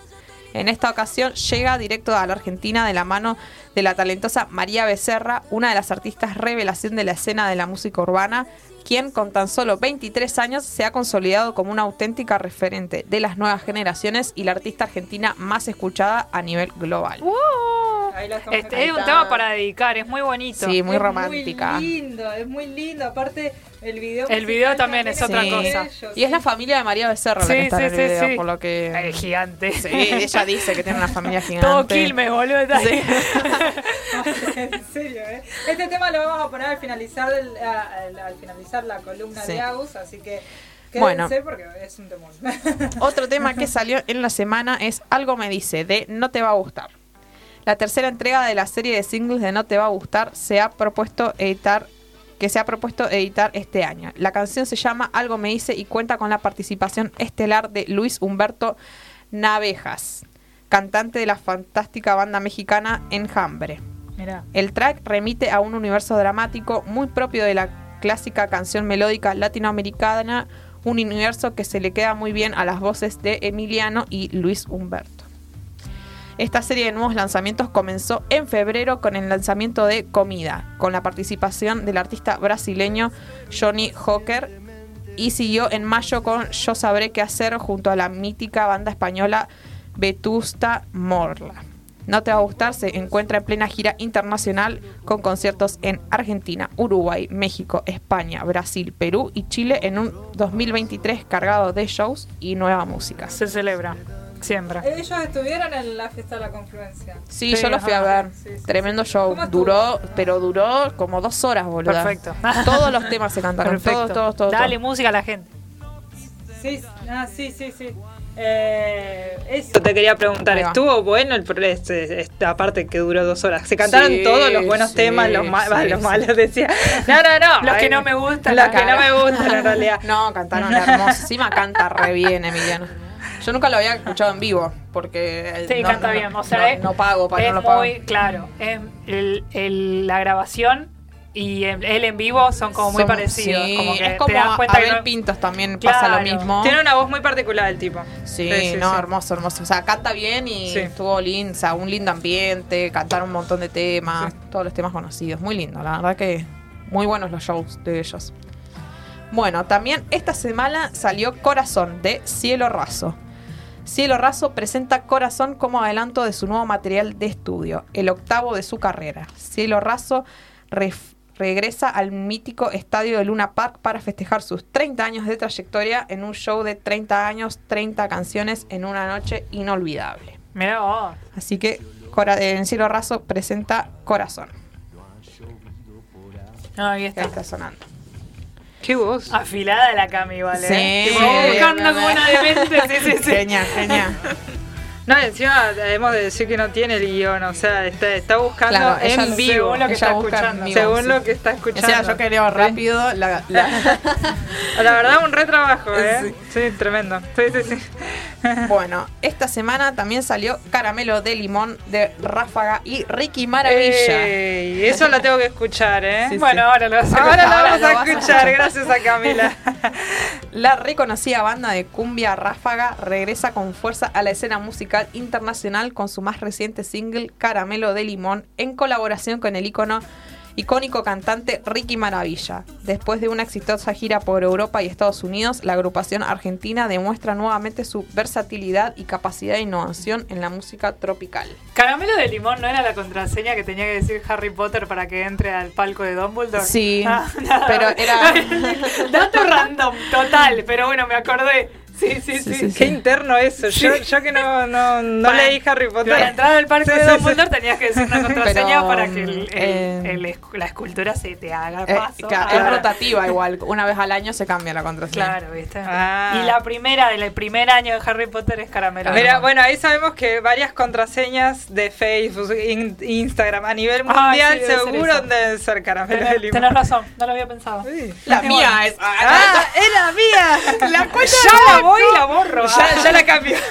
En esta ocasión llega directo a la Argentina de la mano de la talentosa María Becerra, una de las artistas revelación de la escena de la música urbana, quien con tan solo 23 años se ha consolidado como una auténtica referente de las nuevas generaciones y la artista argentina más escuchada a nivel global. Estamos Este, es un tema para dedicar, es muy bonito. Sí, muy Es romántica. Muy lindo, es muy lindo. Aparte, el video. El video también es otra Sí. cosa. Y es la familia de María Becerra la Sí, que está sí, en el sí, video, sí. por lo que... Eh, gigante. Sí, ella dice que tiene una familia gigante. Todo Quilmes, boludo. [LAUGHS] en serio, ¿eh? Este tema lo vamos a poner al finalizar, el- al, al finalizar la columna Sí. de Agus, así que quédense Bueno. porque es un temor. [LAUGHS] Otro tema que salió en la semana es Algo me dice de No te va a gustar. La tercera entrega de la serie de singles de No te va a gustar se ha propuesto editar que se ha propuesto editar este año. La canción se llama Algo me dice y cuenta con la participación estelar de Luis Humberto Navejas, cantante de la fantástica banda mexicana Enjambre. Mirá. El track remite a un universo dramático muy propio de la clásica canción melódica latinoamericana, un universo que se le queda muy bien a las voces de Emiliano y Luis Humberto. Esta serie de nuevos lanzamientos comenzó en febrero con el lanzamiento de Comida, con la participación del artista brasileño Johnny Hawker, y siguió en mayo con Yo Sabré Qué Hacer junto a la mítica banda española Vetusta Morla. No te va a gustar, se encuentra en plena gira internacional con conciertos en Argentina, Uruguay, México, España, Brasil, Perú y Chile en un 2023 cargado de shows y nueva música. Se celebra. Siempre. Ellos estuvieron en la fiesta de la confluencia. Sí, Sí, yo lo fui a ver. Sí, sí, Tremendo show. Duró, pero duró como dos horas, boludo. Perfecto. [LAUGHS] Todos los temas se cantaron. Perfecto. Todos, todos, todos. Dale todos. música a la gente. Sí, ah, sí, sí, sí. Eh, eso te quería preguntar. ¿estuvo bueno el pro- este, esta parte que duró dos horas? ¿Se cantaron Sí, todos los buenos sí, temas, los, ma- sí, bah, los sí. malos? Decía. No, no, no. Los que no me gustan, Los la que no me gustan, en realidad. [LAUGHS] No, cantaron hermoso. Encima canta re bien, Emiliano. [LAUGHS] Yo nunca lo había escuchado en vivo, porque... Sí, no, canta no, bien. O sea, no, es- no pago, para es no lo pago. muy claro. Es el- el- la grabación y el- él en vivo son como muy Son- parecidos. sí, como que es como te das cuenta que Abel no- Pintos también pasa lo mismo. Tiene una voz muy particular el tipo. Sí, no, hermoso, hermoso. O sea, canta bien y Sí. estuvo lindo, o sea, un lindo ambiente, cantaron un montón de temas, todos los temas conocidos. Muy lindo, la verdad que muy buenos los shows de ellos. Bueno, también esta semana salió Corazón de Cielo Raso. Cielo Raso presenta Corazón como adelanto de su nuevo material de estudio, el octavo de su carrera. Cielo Raso regresa al mítico estadio de Luna Park para festejar sus 30 años de trayectoria en un show de 30 años, 30 canciones en una noche inolvidable. Mirá vos. Así que en Cielo Raso presenta Corazón, No, ahí está. ahí está sonando. ¿Qué voz? Afilada la Cami, ¿vale? Sí. Tipo, buscando como una demente. Sí, sí, sí. Genial, genial. [LAUGHS] No, encima debemos de decir que no tiene el guion, o sea, está, está buscando Claro, en vivo. según lo que está escuchando. vivo, Según sí. lo que está O escuchando. sea, yo que leo rápido, la, la- [LAUGHS] La verdad, un re trabajo, ¿eh? Sí, tremendo. Sí, sí, sí. [LAUGHS] Bueno, esta semana también salió Caramelo de Limón de Ráfaga y Ricky Maravilla. Ey, eso lo tengo que escuchar, ¿eh? Sí, Bueno, ahora lo vas a Ahora lo Ahora vamos lo a escuchar. gracias a Camila. [LAUGHS] La reconocida banda de cumbia Ráfaga regresa con fuerza a la escena musical internacional con su más reciente single Caramelo de Limón en colaboración con el ícono icónico cantante Ricky Maravilla. Después de una exitosa gira por Europa y Estados Unidos, la agrupación argentina demuestra nuevamente su versatilidad y capacidad de innovación en la música tropical. Caramelo de limón no era la contraseña que tenía que decir Harry Potter para que entre al palco de Dumbledore. Sí, [LAUGHS] Ah, pero era- [LAUGHS] Dato random, total, pero bueno, me acordé. Sí, sí, sí. Sí, sí, Qué interno eso. Yo, yo que no, no, no Para- leí Harry Potter. Para entrar al parque Sí, de sí, Dumbledore tenías que decir una [LAUGHS] contraseña Pero, para que el- el- eh, el la escultura se te haga Eh, paso. claro, Ah, es rotativa igual, una vez al año se cambia la contraseña. Claro, ¿viste? Ah. Y la primera del primer año de Harry Potter es Caramelo. Mira, bueno, ahí sabemos que varias contraseñas de Facebook, in- Instagram a nivel Ah, mundial sí, debe ser seguro deben ser caramelos de Tenés, limón. tenés razón, no lo había pensado. Sí. La mía es. ¡Ah! [LAUGHS] ¡Era mía! [LAUGHS] La cuenta la voy y la borro. Ya, [LAUGHS] ya la cambio. [LAUGHS]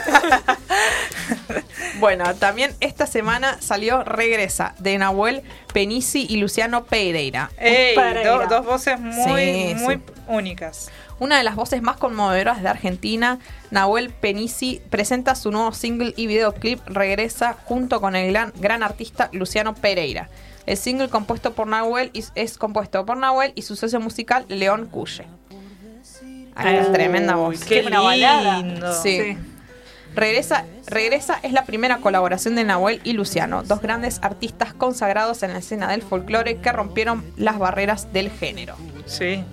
Bueno, también esta semana salió Regresa de Nahuel Penisi y Luciano Pereira. Ey, Pereira. do- dos voces muy, Sí, muy sí. únicas. Una de las voces más conmovedoras de Argentina, Nahuel Penisi presenta su nuevo single y videoclip Regresa junto con el gran, gran artista Luciano Pereira. El single compuesto por Nahuel es compuesto por Nahuel y su socio musical León Cuye. Ay, tremenda voz. Qué una balada. lindo. Sí. Regresa, Regresa es la primera colaboración de Nahuel y Luciano, dos grandes artistas consagrados en la escena del folclore que rompieron las barreras del género. Sí.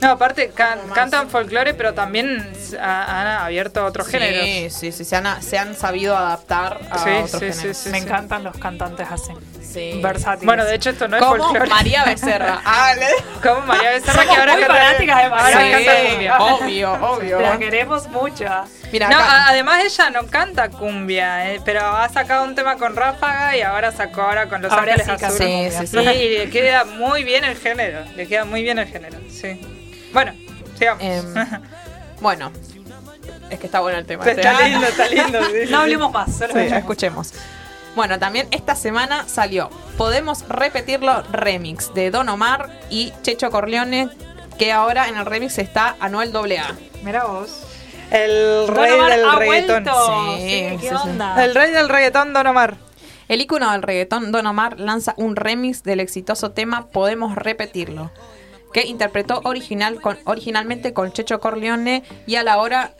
No, aparte can- cantan folclore, pero también ha- han abierto otros géneros. Sí, sí, sí, se han, se han sabido adaptar a Sí, otros sí, géneros. sí, Me encantan los cantantes así. Sí. Versátiles. Bueno, de hecho esto no es Como folclore. María Becerra. [LAUGHS] Ah, le- Como María Becerra que ahora muy canta- fanáticas de María ahora Sí, canta cumbia. obvio, obvio. [LAUGHS] La queremos mucho. Mira, No, además ella no canta cumbia, eh, pero ha sacado un tema con Ráfaga y ahora sacó ahora con Los Ahora Ángeles sí Azules. Sí, sí, Sí, y le queda muy bien el género, le queda muy bien el género, sí. Bueno, sigamos. em, [LAUGHS] bueno, es que está bueno el tema. está lindo, está lindo. sí, No hablemos más, solo Sí, escuchemos. Bueno, también esta semana salió Podemos Repetirlo Remix de Don Omar y Checho Corleone, que ahora en el remix está Anuel AA. Mira vos. El Don rey Omar del ha reggaetón. vuelto. Sí, Sí, sí, ¿qué sí. onda? El rey del reggaetón, Don Omar. El ícono del reggaetón Don Omar lanza un remix del exitoso tema Podemos Repetirlo, que interpretó original con, originalmente con Checho Corleone y a la hora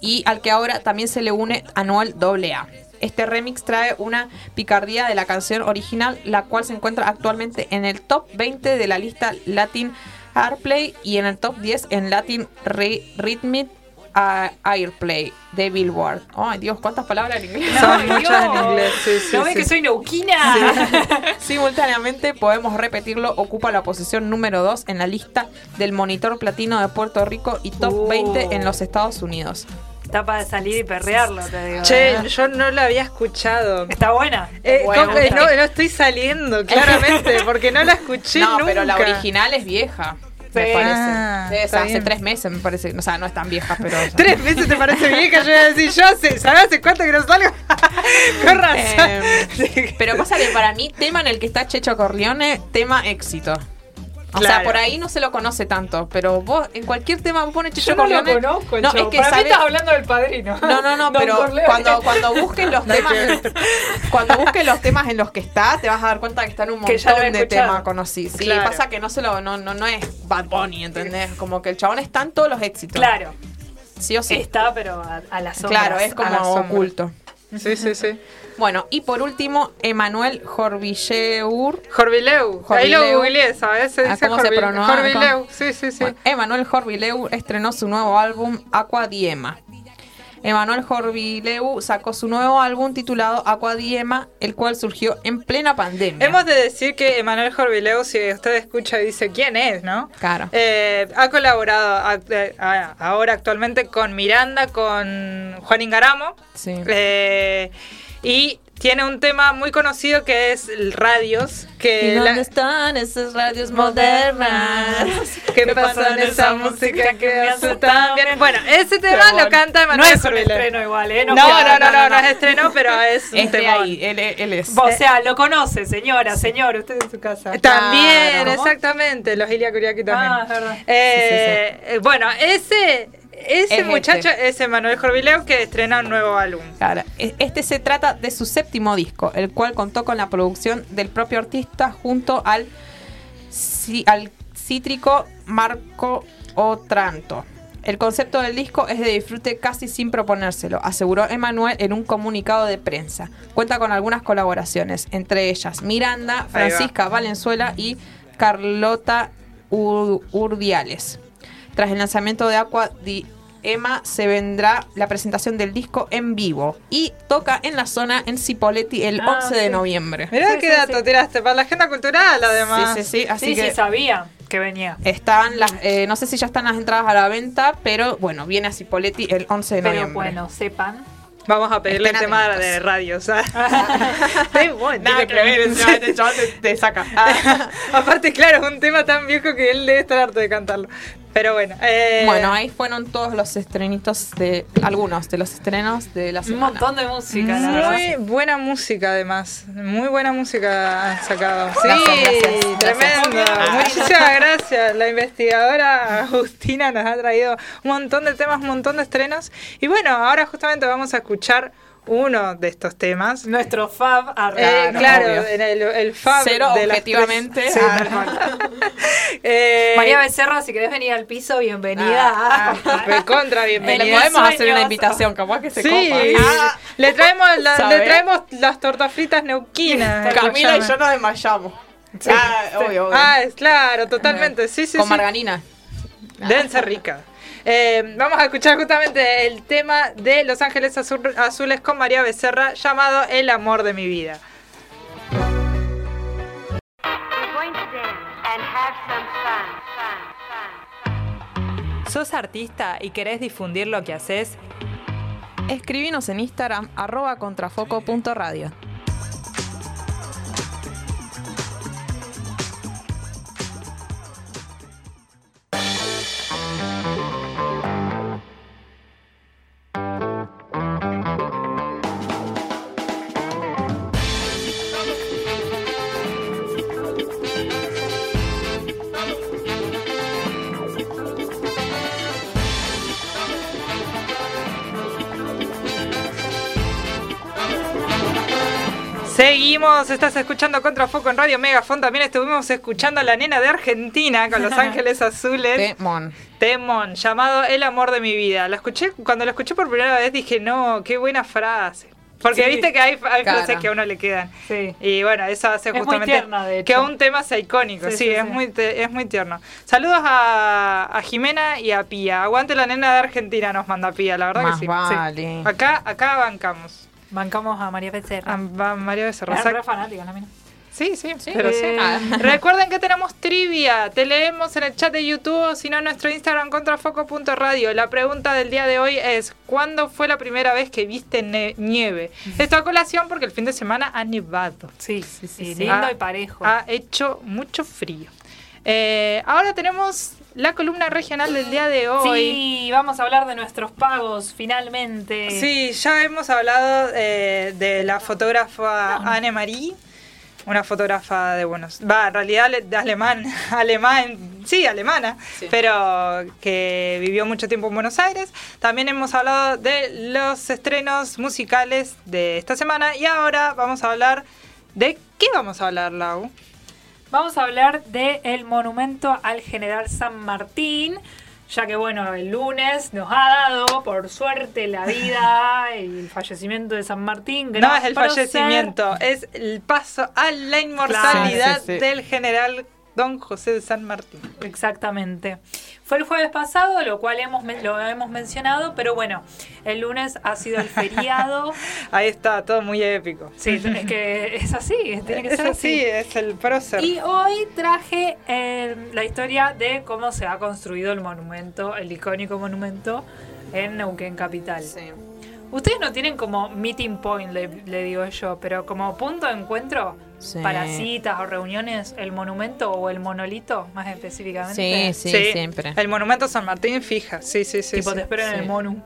y al que ahora también se le une Anuel AA. Este remix trae una picardía de la canción original, la cual se encuentra actualmente en el top 20 de la lista Latin Airplay y en el top 10 en Latin Re- Rhythmic Airplay de Billboard. Ay Dios, cuántas palabras en inglés. Son muchas en inglés, sí, sí, ¿No ves que soy neuquina? [LAUGHS] Simultáneamente, podemos repetirlo, ocupa la posición número 2 en la lista del Monitor Platino de Puerto Rico y top Uh. 20 en los Estados Unidos. Está para salir y perrearlo, te digo. Che, yo no la había escuchado. Está buena. Eh. Eh, no, estoy saliendo, claramente, [LAUGHS] porque no la escuché no, nunca. pero la original es vieja, me Sí. parece. Ah, Es está hace bien. tres meses, me parece. O sea, no es tan vieja, pero. [LAUGHS] Tres veces te parece vieja, yo iba a decir, yo sé, ¿sabes hace cuánto que no salgo? [LAUGHS] Con razón. Eh, pero pasa que para mí, tema en el que está Checho Corleone, tema éxito. O sea, por ahí no se lo conoce tanto, pero vos en cualquier tema vos pones Checho Yo no lo conozco, no, es que Para mí sabe- estás hablando del padrino. No, no, no, [LAUGHS] Don pero Corleone. cuando, cuando busques los [LAUGHS] temas, cuando busques los temas en los que está, te vas a dar cuenta que está en un Que montón de temas conocidos. Sí, Claro. pasa que no se lo, no, no, no es Bad Bunny, ¿entendés? Como que el chabón está en todos los éxitos. Claro, Sí o sí. está, pero a, a las sombras. claro, es como la sombra. oculto. Sí, sí, sí. Bueno, y por último, Emanuel Jorvilleur. Jorvileu. Ahí lo Jorvileu. googleé, ¿sabes? Se dice ¿cómo se pronuncia? Jorvileu. Sí, sí, sí. Bueno, Emanuel estrenó su nuevo álbum Aqua Diema. Emanuel Jorvileu sacó su nuevo álbum titulado Aquadiema, el cual surgió en plena pandemia. Hemos de decir que Emanuel Jorvileu, si usted escucha y dice quién es, ¿no? Claro. Eh, ha colaborado eh, a- ahora actualmente con Miranda, con Juan Ingaramo. Sí. eh, y tiene un tema muy conocido que es el Radios. ¿Y Que dónde la- están esas radios modernas? [LAUGHS] ¿Qué pasa en esa música que me hace tan bien? Bueno, ese tema lo canta No Emanuel es un estreno igual, ¿eh? No, No, no, no, no, no, es estreno, pero [LAUGHS] es un temón. ahí, él, él es. O sea, lo conoce, señora, señor, usted en su casa. También, Claro. exactamente, los Ilia Kuriaki también. Ah, es verdad. Eh, eh, Bueno, ese, ese Es muchacho este. es Emanuel Jorvileu que estrena un nuevo álbum. Claro, e- Este se trata de su séptimo disco, el cual contó con la producción del propio artista junto al, al cítrico Marco Otranto. El concepto del disco es de disfrute casi sin proponérselo, aseguró Emanuel en un comunicado de prensa. Cuenta con algunas colaboraciones, entre ellas Miranda. Francisca Valenzuela y Carlota Ur- Urdiales. Tras el lanzamiento de Aqua di Emma se vendrá la presentación del disco en vivo y toca en la zona en Cipoletti el Ah, 11 de sí. noviembre. Mirá Sí, qué sí, dato sí. tiraste para la agenda cultural, además. Sí, sí, sí, así sí, que sí, sabía que venía. están las, eh, no sé si ya están las entradas a la venta, pero bueno, viene a Cipoletti el 11 de Pero noviembre. bueno, sepan. Vamos a pedirle el tema atentos. de radio. Sí, [LAUGHS] bueno, Nada que ver, este chaval te, te saca. [LAUGHS] Aparte, claro, es un tema tan viejo que él debe estar harto de cantarlo. Pero bueno. eh, Bueno, ahí fueron todos los estrenitos de algunos de los estrenos de la Un semana. montón de música, la verdad. Muy buena música, además. Muy buena música han sacado. Sí, Gracias, gracias, tremendo. gracias. Muchísimas gracias. La investigadora Agustina nos ha traído un montón de temas, un montón de estrenos. Y bueno, ahora justamente vamos a escuchar uno de estos temas. Nuestro fab Eh, arriba. claro, en el, el fab Cero de las objetivamente. tres- Sí, Ah. [LAUGHS] Eh, María Becerra, si querés venir al piso, bienvenida. ah, recontra Le [LAUGHS] bienvenida. podemos hacer una invitación, capaz que se Sí, copa. Ah, le traemos, le traemos las tortas fritas neuquinas. Camila y yo nos desmayamos. ah, obvio, obvio. Ah, es claro, totalmente. Sí, sí, Con sí. margarina. Deben ser ricas. Eh, vamos a escuchar justamente el tema de Los Ángeles Azul- Azules con María Becerra llamado El amor de mi vida. ¿Sos artista y querés difundir lo que haces? Escribinos en Instagram, arroba contrafoco.radio. estás escuchando Contrafoco en Radio Megafon. También estuvimos escuchando a la nena de Argentina con Los [LAUGHS] Ángeles Azules. Temón. Temón, llamado El amor de mi vida. La escuché, cuando la escuché por primera vez dije, no, qué buena frase. Porque Sí. viste que hay, frases que a uno le quedan. Sí. Y bueno, eso hace muy justamente hecho. que un tema sea icónico. Sí, es. Muy es muy tierno. Saludos a, a Jimena y a Pía. Aguante la nena de Argentina, nos manda Pía, la verdad Más que sí. vale. Sí. Acá, acá bancamos. Bancamos a María Becerra. A, a María Becerra. Re fanática, la mina. Sí, sí, pero sí. Ah. [LAUGHS] Recuerden que tenemos trivia. Te leemos en el chat de YouTube o si no en nuestro Instagram contrafoco.radio. La pregunta del día de hoy es: ¿Cuándo fue la primera vez que viste nieve? Esto a colación porque el fin de semana ha nevado. Sí, sí, sí, sí. lindo y parejo. Ha hecho mucho frío. Eh, ahora tenemos la columna regional del día de hoy. Sí, vamos a hablar de nuestros pagos finalmente. Sí, ya hemos hablado eh, de la fotógrafa Anne Marie, una fotógrafa de buenos, va, en realidad de alemán, [LAUGHS] alemán, sí, alemana, Sí. pero que vivió mucho tiempo en Buenos Aires. También hemos hablado de los estrenos musicales de esta semana y ahora vamos a hablar de qué vamos a hablar, Lau. Vamos a hablar del monumento al general San Martín, ya que bueno, el lunes nos ha dado, por suerte, la vida y [LAUGHS] el fallecimiento de San Martín. No es el fallecimiento, es el paso a la inmortalidad Sí, sí, sí. del general Don José de San Martín. Exactamente. Fue el jueves pasado, lo cual hemos, lo hemos mencionado, pero bueno, el lunes ha sido el feriado. [LAUGHS] Ahí está, todo muy épico. Sí, es que es así, tiene que es ser así, así. es el prócer. Y hoy traje eh, la historia de cómo se ha construido el monumento, el icónico monumento en Neuquén Capital. Sí. Ustedes no tienen como meeting point, le, le digo yo, pero como punto de encuentro Sí. para citas o reuniones, el monumento o el monolito, más específicamente. Sí, sí, siempre. El monumento San Martín fija, sí, sí, sí. tipo, sí. te espero en el monu.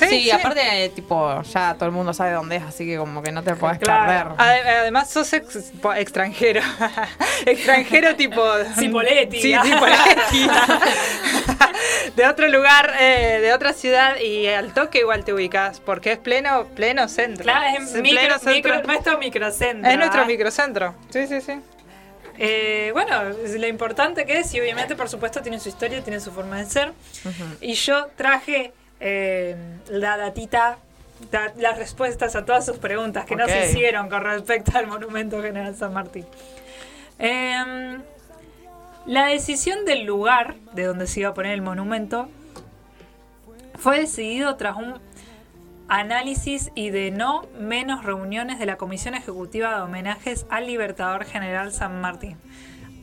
Sí, sí. aparte, eh, tipo, ya todo el mundo sabe dónde es, así que como que no te puedes Claro. perder. Ade- Además sos ex- extranjero. [LAUGHS] extranjero tipo... Cipoletti. Sí, Cipoletti. [LAUGHS] de otro lugar, eh, de otra ciudad y al toque igual te ubicas porque es pleno, pleno centro. Claro, es pleno micro, centro. micro- nuestro microcentro. es nuestro ¿ah? microcentro. Sí, sí, sí. Eh, bueno, es lo importante que es, y obviamente, por supuesto, tiene su historia, tiene su forma de ser. Y yo traje eh, la datita, da- las respuestas a todas sus preguntas que no Ok. se hicieron con respecto al Monumento General San Martín. Em, la decisión del lugar de donde se iba a poner el monumento fue decidido tras un análisis y de no menos reuniones de la Comisión Ejecutiva de Homenajes al Libertador General San Martín.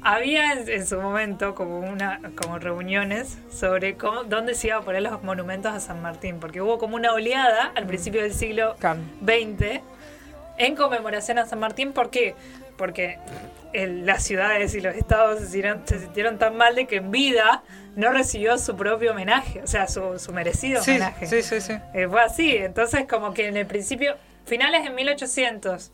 Había en, su momento como una como reuniones sobre cómo, dónde se iba a poner los monumentos a San Martín, porque hubo como una oleada al principio del siglo. 20 en conmemoración a San Martín. ¿Por qué? Porque el- las ciudades y los estados se sintieron, se sintieron tan mal de que en vida no recibió su propio homenaje, o sea, su, su merecido Sí, homenaje. sí, sí, sí. Eh, fue así, entonces como que en el principio, finales de 1800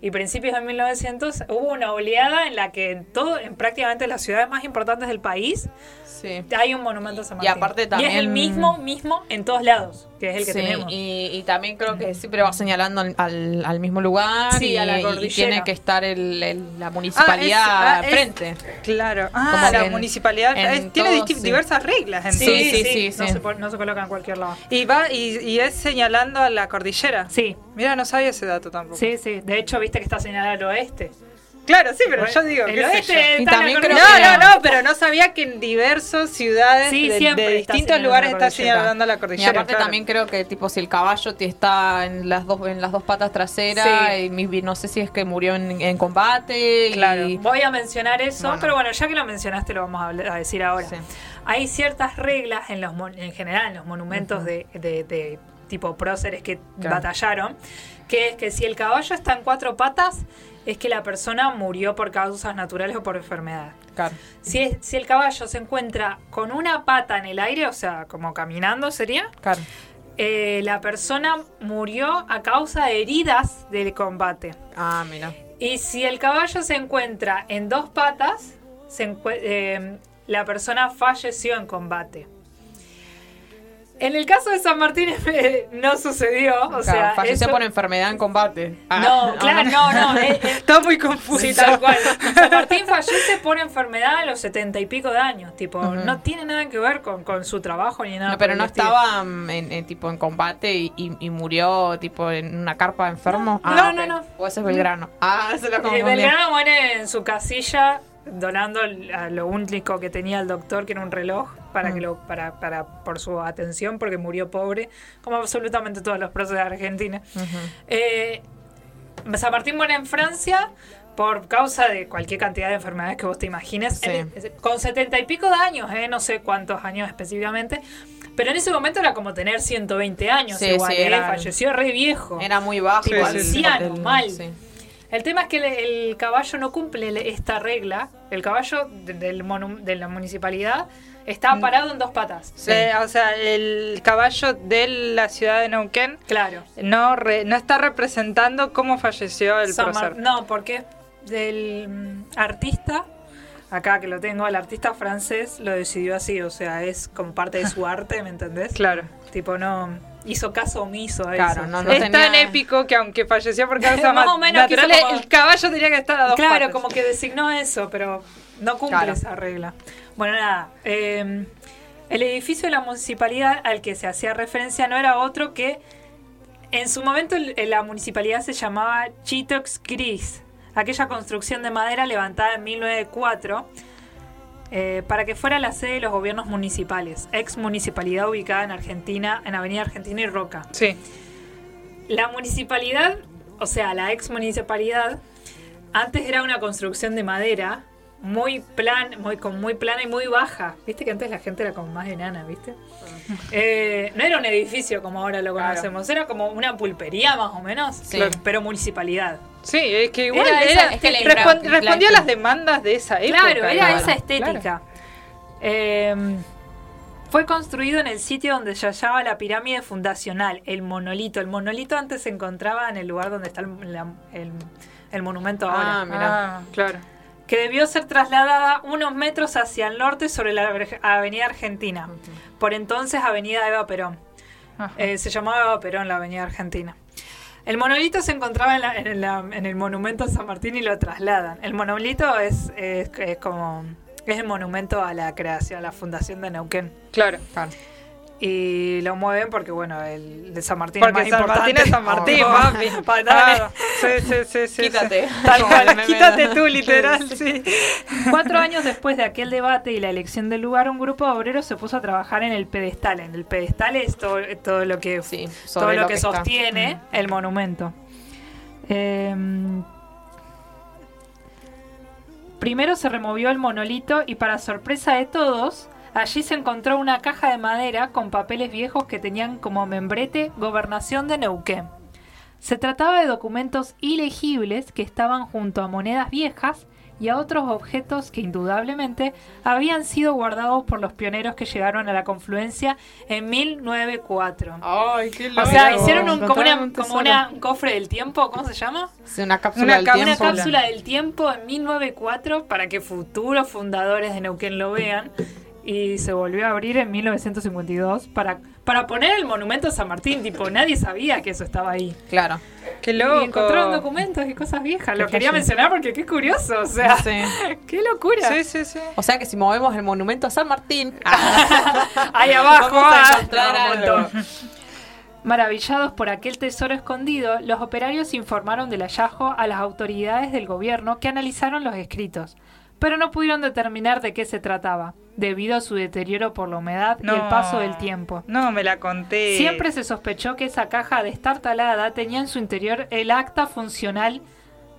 y principios de 1900 hubo una oleada en la que en todo, en prácticamente las ciudades más importantes del país Sí. hay un monumento a San Y aparte Y es el también- mismo, mismo en todos lados, que es el que Sí, tenemos. Y, y también creo que siempre va señalando al, al- al mismo lugar Sí, y, a la y tiene que estar el, el- la municipalidad Ah, es- ah, es- frente. Claro. Ah, Como la en- municipalidad en es- tiene diversas reglas. Entonces. sí, sí, sí. Se, no se coloca en cualquier lado. Y va y, y es señalando a la cordillera. Sí, Mira, no sabía ese dato tampoco. sí, sí. De hecho, viste que está señalada al oeste. Claro, sí, pero yo digo, el oeste Y también creo. No, que- no, no, pero no sabía que en diversas ciudades Sí, de, siempre de distintos lugares está señalando la Y cordillera. aparte claro. también creo que tipo si el caballo te está en las dos en las dos patas traseras Sí. y no sé si es que murió en, en combate y- Claro. Voy a mencionar eso, Bueno. pero bueno, ya que lo mencionaste, lo vamos a, decir ahora. Sí. Hay ciertas reglas en los mon- en general en los monumentos de, de- de tipo próceres que Claro. batallaron, que es que si el caballo está en cuatro patas, es que la persona murió por causas naturales o por enfermedad. Claro. Si, es- si el caballo se encuentra con una pata en el aire, o sea, como caminando sería, Claro. eh, la persona murió a causa de heridas del combate. Ah, mira. Y si el caballo se encuentra en dos patas, se eh, la persona falleció en combate. En el caso de San Martín [LAUGHS] eh, no sucedió, o Claro, sea, falleció eso- por enfermedad en combate. Ah, no, claro, no, no, eh, eh, [LAUGHS] Todo muy confuso. sí, tal cual. San Martín fallece por enfermedad a los setenta y pico de años, tipo, no tiene nada que ver con, con su trabajo ni nada. No, pero no estaba mm, en, en, tipo en combate y, y- y murió tipo en una carpa enfermo. No, ah, no, ok. no. O ese es Belgrano. Ah, se lo Eh, confundí. Belgrano muere en su casilla donando a lo único que tenía el doctor, que era un reloj, para Mm. que lo, para, para, por su atención, porque murió pobre, como absolutamente todos los próceres de Argentina. Ujú. Eh, San Martín muere en Francia por causa de cualquier cantidad de enfermedades que vos te imagines, Sí. En- con setenta y pico de años, eh, no sé cuántos años específicamente, pero en ese momento era como tener 120 años, Sí, igual, sí, eh, era- falleció re viejo. Era muy bajo. Tipo anciano, mal. El tema es que el, el caballo no cumple le- esta regla. El caballo de, del monu- de la municipalidad está parado en dos patas. Sí. Eh, o sea, el caballo de la ciudad de Neuquén Claro. no, re- no está representando cómo falleció el prócer. no, porque del mm, artista. Acá que lo tengo, el artista francés lo decidió así, o sea, es como parte de su [LAUGHS] arte, ¿me entendés? Claro. Tipo, no hizo caso omiso a Claro, eso. no, no es tenía- tan épico que aunque falleció por causa Más o menos como- el caballo tenía que estar a dos Claro, patas. como que designó eso, pero no cumple Claro. esa regla. Bueno, nada. eh, el edificio de la municipalidad al que se hacía referencia no era otro que. En su momento la municipalidad se llamaba Chitox Gris. aquella construcción de madera levantada en 1904 eh, para que fuera la sede de los gobiernos municipales, ex municipalidad ubicada en Argentina, en Avenida Argentina y Roca. Sí. La municipalidad, o sea, la ex municipalidad, antes era una construcción de madera muy plan, muy, con muy plana y muy baja. Viste que antes la gente era como más enana, ¿viste? Eh, no era un edificio como ahora lo Claro. conocemos, era como una pulpería más o menos, Sí. pero municipalidad. Sí, es que igual Era era, esa- es que la respon- infra- respondía a la- las demandas de esa época. Claro, era esa estética. Claro. Eh, fue construido en el sitio donde se hallaba la pirámide fundacional, el monolito. El monolito antes se encontraba en el lugar donde está el, la- el- el monumento ahora. Ah, mirá. Ah, claro. que debió ser trasladada unos metros hacia el norte sobre la Avenida Argentina. Por entonces Avenida Eva Perón. Eh, se llamaba Eva Perón la Avenida Argentina. El monolito se encontraba en, la- en la- en el monumento a San Martín y lo trasladan. El monolito es, es- es como es el monumento a la creación, a la fundación de Neuquén. Claro. Y lo mueven porque, bueno, el de San Martín Porque es más San importante. Martín es San Martín, Oh, [LAUGHS] papi. Perdone. Claro. Sí, sí, sí, sí. Quítate. sí. Tal cual. Quítate tú, literal, sí. Cuatro años después de aquel debate y la elección del lugar, un grupo de obreros se puso a trabajar en el pedestal. En el pedestal es todo, todo lo que, Sí, todo lo que, sostiene el monumento. Eh, primero se removió el monolito y para sorpresa de todos, allí se encontró una caja de madera con papeles viejos que tenían como membrete Gobernación de Neuquén. Se trataba de documentos ilegibles que estaban junto a monedas viejas y a otros objetos que indudablemente habían sido guardados por los pioneros que llegaron a la confluencia en 1904. Ay, qué O sea, loco. hicieron un, como, una- Encontraron un como tesoro. una- un cofre del tiempo, ¿cómo se llama? Sí, una cápsula Una del cápsula. Una tiempo. cápsula del tiempo en 1904 para que futuros fundadores de Neuquén lo vean. Y se volvió a abrir en 1952 para, para poner el monumento a San Martín. Tipo, nadie sabía que eso estaba ahí. Claro. Qué Y loco. encontraron documentos y cosas viejas. Lo quería mencionar porque qué curioso. O sea, Sí. [LAUGHS] qué locura. Sí, sí, sí. O sea que si movemos el monumento a San Martín, [LAUGHS] Ahí abajo Vamos a ah, encontrar algo. Maravillados por aquel tesoro escondido, los operarios informaron del hallazgo a las autoridades del gobierno que analizaron los escritos, pero no pudieron determinar de qué se trataba, debido a su deterioro por la humedad y el No. paso del tiempo. No, me la conté. Siempre se sospechó que esa caja destartalada tenía en su interior el acta funcional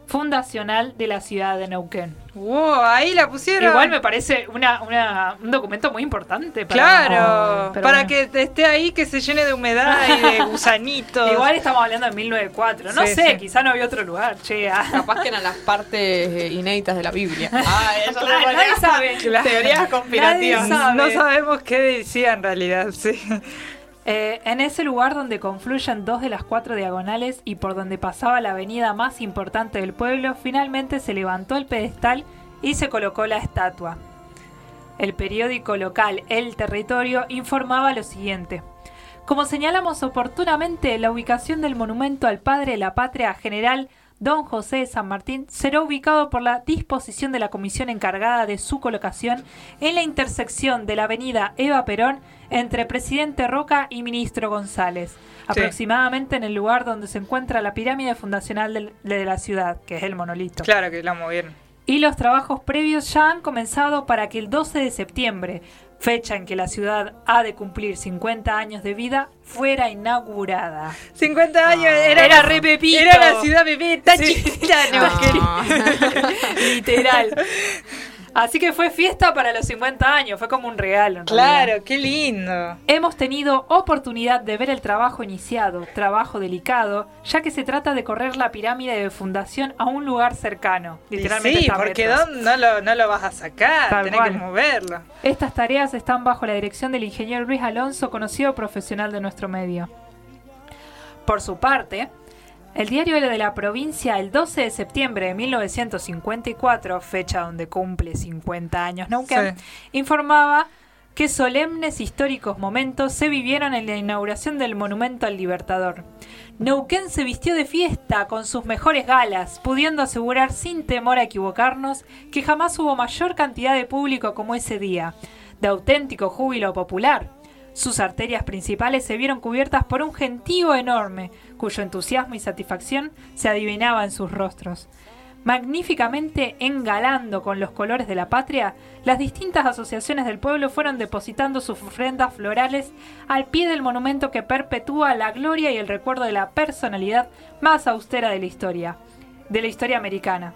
fundacional de la ciudad de Neuquén. Wow, ahí la pusieron. Igual me parece una, una- un documento muy importante. Para, Claro, para bueno. que esté ahí, que se llene de humedad y de [LAUGHS] gusanitos. Igual estamos hablando de 1904. No Sí, sé, sí. quizá no había otro lugar. Che, ah. capaz que eran las partes eh, inéditas de la Biblia. [LAUGHS] Ah, eso Ah, nadie sabe. Teorías conspirativas. Nadie sabe. No sabemos qué decía en realidad, sí. Eh, en ese lugar donde confluyen dos de las cuatro diagonales y por donde pasaba la avenida más importante del pueblo, finalmente se levantó el pedestal y se colocó la estatua. El periódico local El Territorio informaba lo siguiente. Como señalamos oportunamente, la ubicación del monumento al padre de la patria general Don José de San Martín será ubicado por la disposición de la comisión encargada de su colocación en la intersección de la avenida Eva Perón entre Presidente Roca y Ministro González, aproximadamente en el lugar donde se encuentra la pirámide fundacional de la ciudad, que es el monolito. Claro que la movieron. Y los trabajos previos ya han comenzado para que el 12 de septiembre, fecha en que la ciudad ha de cumplir 50 años de vida, fuera inaugurada. 50 años, era, Era re Pepito. Era la ciudad bebé, tan Sí. chiquita. Ah. [LAUGHS] Literal. Así que fue fiesta para los 50 años, fue como un regalo. en realidad. Claro, qué lindo. Hemos tenido oportunidad de ver el trabajo iniciado, trabajo delicado, ya que se trata de correr la pirámide de fundación a un lugar cercano. Literalmente sí, porque metros. ¿dónde no lo, no lo vas a sacar, Tal tenés cual. que moverlo. Estas tareas están bajo la dirección del ingeniero Luis Alonso, conocido profesional de nuestro medio. Por su parte, el diario de la provincia, el 12 de septiembre de 1954, fecha donde cumple 50 años Neuquén, informaba que solemnes históricos momentos se vivieron en la inauguración del Monumento al Libertador. Neuquén se vistió de fiesta con sus mejores galas, pudiendo asegurar sin temor a equivocarnos que jamás hubo mayor cantidad de público como ese día, de auténtico júbilo popular. Sus arterias principales se vieron cubiertas por un gentío enorme, cuyo entusiasmo y satisfacción se adivinaba en sus rostros. Magníficamente engalando con los colores de la patria, las distintas asociaciones del pueblo fueron depositando sus ofrendas florales al pie del monumento que perpetúa la gloria y el recuerdo de la personalidad más austera de la historia, de la historia americana,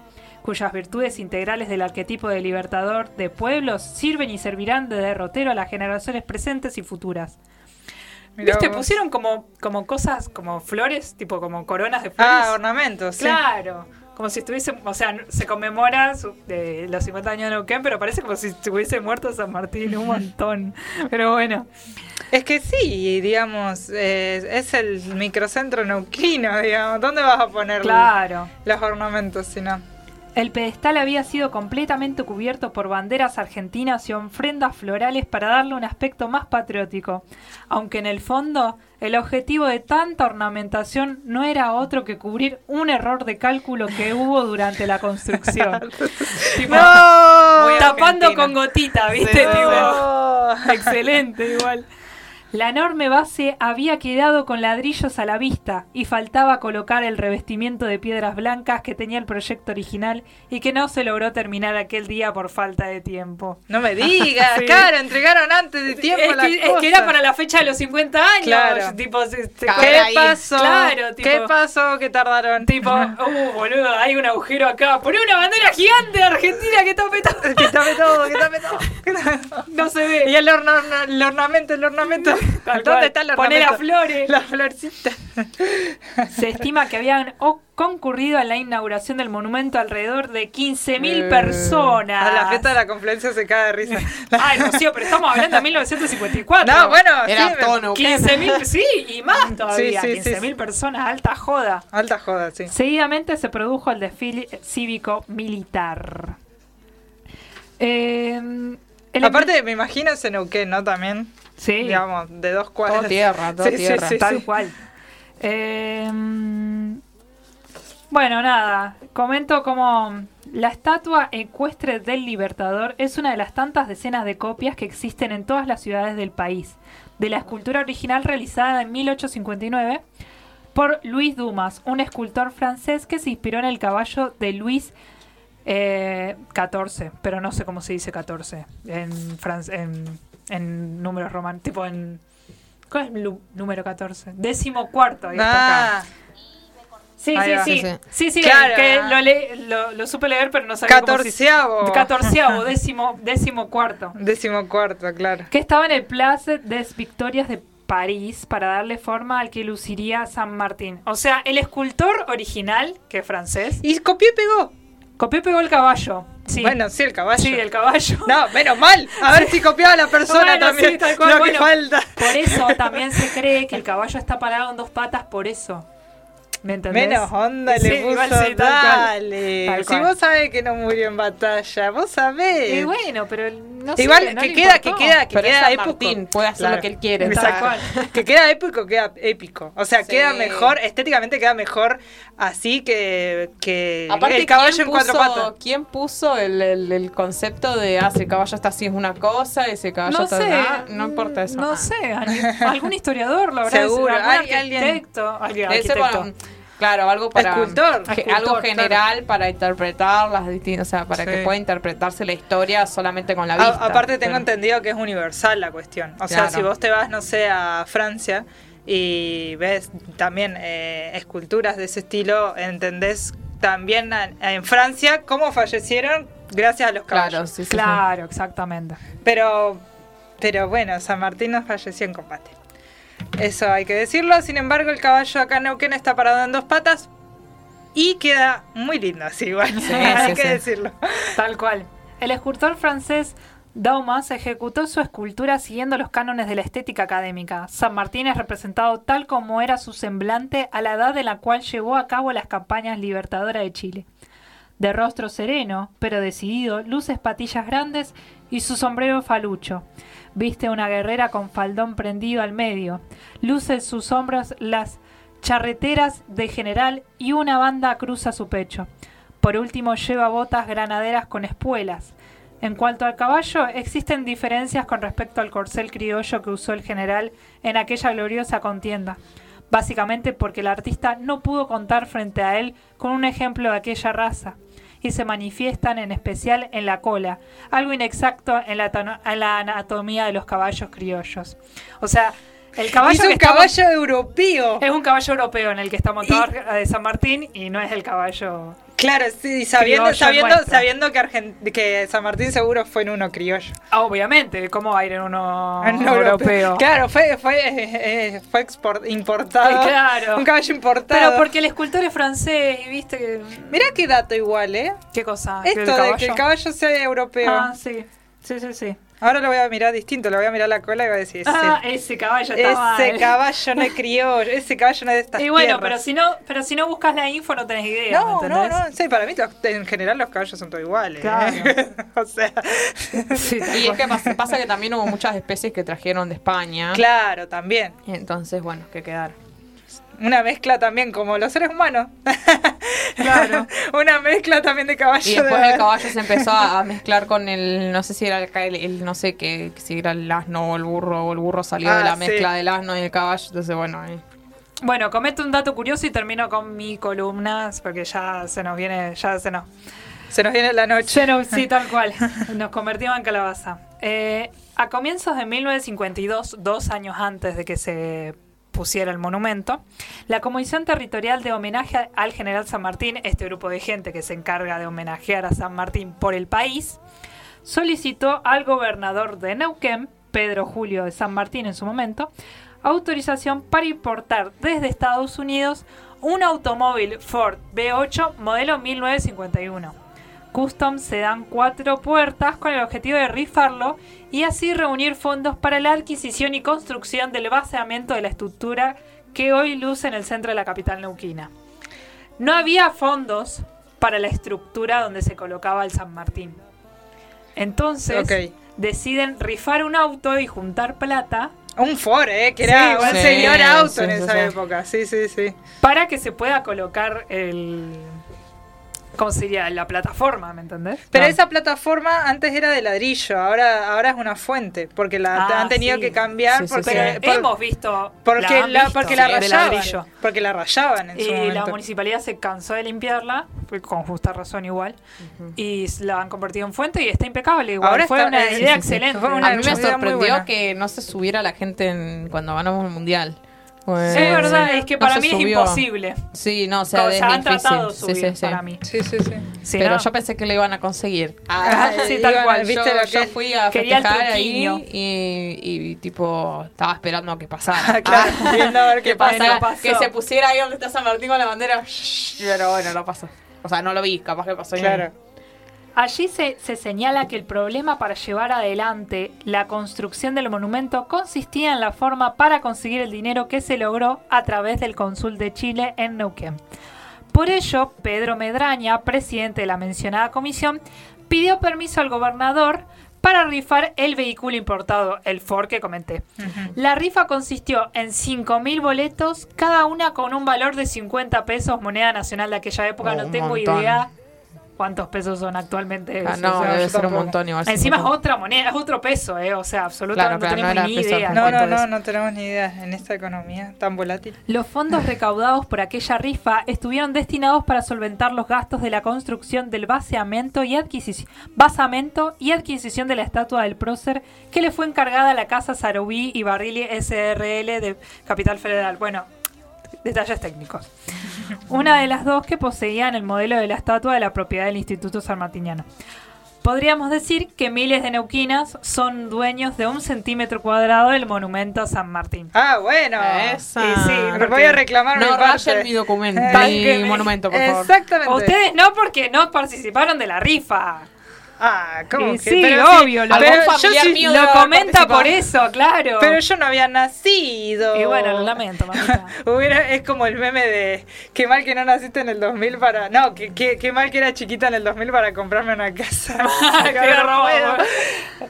cuyas virtudes integrales del arquetipo de libertador de pueblos sirven y servirán de derrotero a las generaciones presentes y futuras. Mirá ¿Viste? vos. Pusieron como, como cosas, como flores, tipo como coronas de flores. Ah, ornamentos, sí. Claro. Como si estuviese, o sea, se conmemora su- de los 50 años de Neuquén, pero parece como si estuviese muerto San Martín un montón. [LAUGHS] Pero bueno, Es que sí, digamos, eh, es el microcentro neuquino, digamos. ¿Dónde vas a poner claro. los ornamentos si no? El pedestal había sido completamente cubierto por banderas argentinas y ofrendas florales para darle un aspecto más patriótico, aunque en el fondo el objetivo de tanta ornamentación no era otro que cubrir un error de cálculo que hubo durante la construcción. [LAUGHS] Tipo, Muy tapando con gotita, ¿viste? Tipo. Excelente, igual. La enorme base había quedado con ladrillos a la vista y faltaba colocar el revestimiento de piedras blancas que tenía el proyecto original y que no se logró terminar aquel día por falta de tiempo. No me [LAUGHS] digas, Sí. claro, entregaron antes de tiempo Es las que, es que cosas. era para la fecha de los 50 años. Claro. Tipo, se- se- Claro. ¿Qué pasó? Claro, tipo- ¿Qué pasó que tardaron? Tipo, [LAUGHS] uh, boludo, hay un agujero acá. Poné una bandera gigante de Argentina que tape todo. que tape todo, que tape [LAUGHS] todo. que tape todo. No se ve. Y el, orna- el ornamento, el ornamento. ¿Dónde cual. está el Poné las flores. Las florcitas. [LAUGHS] Se estima que habían o- concurrido a la inauguración del monumento alrededor de 15.000 Eh, personas. A la fiesta de la confluencia se cae de risa. [LAUGHS] Ay, Rocío, pero estamos hablando de 1954. No, bueno, Era sí, todo me- Neuquén. 15.000, sí, y más todavía. Sí, sí, sí, 15.000 sí. personas, alta joda. Alta joda, sí. Seguidamente se produjo el desfile cívico-militar. Eh, el Aparte, me imagino ese Neuquén, ¿no? También, sí, digamos, de dos cuadras. Todo tierra, todo Sí, sí, tierra. sí, tal sí. cual. Eh, bueno, nada, comento como la estatua ecuestre del Libertador es una de las tantas decenas de copias que existen en todas las ciudades del país, de la escultura original realizada en 1859 por Luis Dumas, un escultor francés que se inspiró en el caballo de Luis eh, XIV, pero no sé cómo se dice 14 en, fran- en, en números romanos, tipo en... ¿Cuál es el número 14? Décimo cuarto. ahí está acá. Ah, Sí, Ahí sí, sí, Sí, sí. sí. Sí, Claro. que lo, le- lo, lo supe leer, pero no sabía cómo se catorceavo. Catorceavo, [LAUGHS] décimo, décimo cuarto. Décimo cuarto, claro. Que estaba en el Place des Victorias de París para darle forma al que luciría San Martín. O sea, el escultor original, que es francés, Y copió y pegó. copió y pegó el caballo. Sí. Bueno, sí, el caballo. sí, el caballo. No, menos mal. A ver si copiaba la persona Bueno, también. sí, tal cual, Lo que bueno. falta. Por eso también se cree que el caballo está parado en dos patas por eso. ¿Me entendés? Menos onda Sí, le puso. igual sí, tal cual. dale. Tal si cual. vos sabés que no murió en batalla, vos sabés. Y bueno, pero no sé, Igual no que le queda, que queda, que Pero queda épico. Martín, puede hacer lo que él quiere. Tal Exacto. cual. [LAUGHS] Que queda épico, queda épico. O sea, Sí. queda mejor, estéticamente queda mejor así que, que Aparte, el caballo ¿quién en cuatro patas. ¿Quién puso el, el- el concepto de, ah, si el caballo está así es una cosa, ese caballo No está sé, ah, no importa eso. No Ah. sé, algún historiador lo habrá [LAUGHS] Seguro, algún hay alguien- arquitecto. Claro, algo para. Escultor. ge- Escultor, algo claro. general para interpretar las distintas. O sea, para Sí. que pueda interpretarse la historia solamente con la A- vista. aparte tengo Pero- entendido que es universal la cuestión. O sea, Claro. si vos te vas, no sé, a Francia y ves también eh, esculturas de ese estilo, entendés también en Francia cómo fallecieron gracias a los caballos. Claro, sí, sí, sí. Claro, exactamente. Pero, pero bueno, San Martín no falleció en combate. Eso hay que decirlo. Sin embargo, el caballo acá en Neuquén está parado en dos patas y queda muy lindo así igual. Sí, [LAUGHS] hay sí, que sí. decirlo. Tal cual. El escultor francés Daumas ejecutó su escultura siguiendo los cánones de la estética académica. San Martín es representado tal como era su semblante a la edad en la cual llevó a cabo las campañas libertadoras de Chile. De rostro sereno, pero decidido, luce patillas grandes y su sombrero falucho. Viste una guerrera con faldón prendido al medio. Luce en sus hombros las charreteras de general y una banda cruza su pecho. Por último, lleva botas granaderas con espuelas. En cuanto al caballo, existen diferencias con respecto al corcel criollo que usó el general en aquella gloriosa contienda. Básicamente porque el artista no pudo contar frente a él con un ejemplo de aquella raza. Y se manifiestan en especial en la cola, algo inexacto en la, tono- en la anatomía de los caballos criollos. O sea, el caballo es un caballo europeo. es un caballo europeo en el que está montado de San Martín y no es el caballo. Claro, sí, sabiendo, sabiendo, sabiendo que, Argen- que San Martín seguro fue en uno criollo. Ah, Obviamente, ¿cómo va a ir en uno En europeo? Claro, fue, fue, eh, eh, fue export- importado. Eh, [LAUGHS] claro. Un caballo importado. Pero porque el escultor es francés y viste que. Mirá qué dato igual, ¿eh? ¿Qué cosa? ¿Que el Esto de que el caballo sea europeo. Ah, sí. Sí, sí, sí. Ahora lo voy a mirar distinto, le voy a mirar la cola y voy a decir, Ah, ese, ese caballo está ese mal. [LAUGHS] caballo no es criollo, ese caballo no es de estas Y bueno, tierras. pero si no, pero si no buscas la info no tenés idea, No, ¿me no, no, sí, para mí los- en general los caballos son todos iguales. Claro. ¿eh? [LAUGHS] o sea, Sí, [LAUGHS] Y es que pasa, pasa que también hubo muchas especies que trajeron de España. claro, también. Entonces, bueno, que quedar. Una mezcla también como los seres humanos. [LAUGHS] Claro. Una mezcla también de caballo. Y después de- el [LAUGHS] caballo se empezó a, a mezclar con el, no sé si era el, el- el- no sé qué, si era el asno o el burro, o el burro salió Ah, de la sí. mezcla del asno y el caballo, entonces bueno, ahí. Bueno, comento un dato curioso y termino con mi columna, porque ya se nos viene, ya se nos Se nos viene la noche. Se nos- sí, [LAUGHS] tal cual. Nos convertimos en calabaza. Eh, a comienzos de 1952, dos años antes de que se pusiera el monumento, la Comisión Territorial de Homenaje al General San Martín, este grupo de gente que se encarga de homenajear a San Martín por el país, solicitó al gobernador de Neuquén, Pedro Julio de San Martín en su momento, autorización para importar desde Estados Unidos un automóvil Ford B8 modelo 1951 custom sedán cuatro puertas con el objetivo de rifarlo y así reunir fondos para la adquisición y construcción del baseamiento de la estructura que hoy luce en el centro de la capital neuquina. No había fondos para la estructura donde se colocaba el San Martín. Entonces deciden rifar un auto y juntar plata Un Ford, ¿eh? Que era un Sí, señor auto sí, en sí, esa época. Sí, sí, sí. para que se pueda colocar el... ¿Cómo sería? La plataforma, ¿me entendés? Pero esa plataforma antes era de ladrillo, ahora, ahora es una fuente, porque la Ah, han tenido sí. que cambiar Sí, porque, sí. por- Hemos visto... porque han la, visto, porque la sí, de rayaban. ladrillo. Porque la rayaban en su Y la municipalidad se cansó de limpiarla, fue con justa razón igual, y la han convertido en fuente y está impecable igual. Ahora fue está- una sí, idea sí, sí. excelente. Fue una A mí me sorprendió que no se subiera la gente en- cuando ganamos el mundial. Pues, Sí, es verdad, es que no para se mí es imposible. Sí, no, o sea, Como es se han difícil. tratado de Sí, subir sí, sí. para mí. Sí, sí, sí. Sí, Pero ¿no? yo pensé que lo iban a conseguir. Ah, [LAUGHS] sí, tal iban- cual. ¿viste yo, lo que yo es? fui a festejar ahí y, y, tipo estaba esperando a que pasara. [LAUGHS] Claro, [LAUGHS] viendo a ver qué que pasa. no que se pusiera ahí donde está San Martín con la bandera. Pero bueno, no pasó. O sea, no lo vi, capaz que pasó. y no. Claro. Allí se, se señala que el problema para llevar adelante la construcción del monumento consistía en la forma para conseguir el dinero que se logró a través del cónsul de Chile en Neuquén. Por ello, Pedro Medraña, presidente de la mencionada comisión, pidió permiso al gobernador para rifar el vehículo importado, el Ford que comenté. La rifa consistió en 5.000 boletos, cada una con un valor de 50 pesos, moneda nacional de aquella época. Oh, no tengo montón. idea cuántos pesos son actualmente. Ah, no, o sea, debe ser un montón igual. Encima es otra moneda, es otro peso, ¿eh? O sea, absolutamente Claro, no tenemos ni idea. No, no, no, no tenemos ni idea en esta economía tan volátil. Los fondos recaudados por aquella rifa estuvieron destinados para solventar los gastos de la construcción del baseamiento y adquisición, basamento y adquisición de la estatua del prócer que le fue encargada a la Casa Sarubí y Barrilli SRL de Capital Federal. Bueno, detalles técnicos. Una de las dos que poseían el modelo de la estatua de la propiedad del Instituto Sanmartiniano. Podríamos decir que miles de neuquinas son dueños de un centímetro cuadrado del monumento a San Martín. Ah, bueno. Esa. Y sí, Me porque- voy a reclamar mi No parte. rayen mi documento, [LAUGHS] mi monumento, por favor. Exactamente. Ustedes no porque no participaron de la rifa. Ah, ¿cómo Y que? sí, Pero obvio, lo- pero yo familiar sí- mío Lo comenta por eso, claro. Pero yo no había nacido. Y bueno, lo lamento, mamita. [LAUGHS] Hubiera, es como el meme de qué mal que no naciste en el 2000 para... No, que, que- qué mal que era chiquita en el 2000 para comprarme una casa. [LAUGHS] Qué no puedo.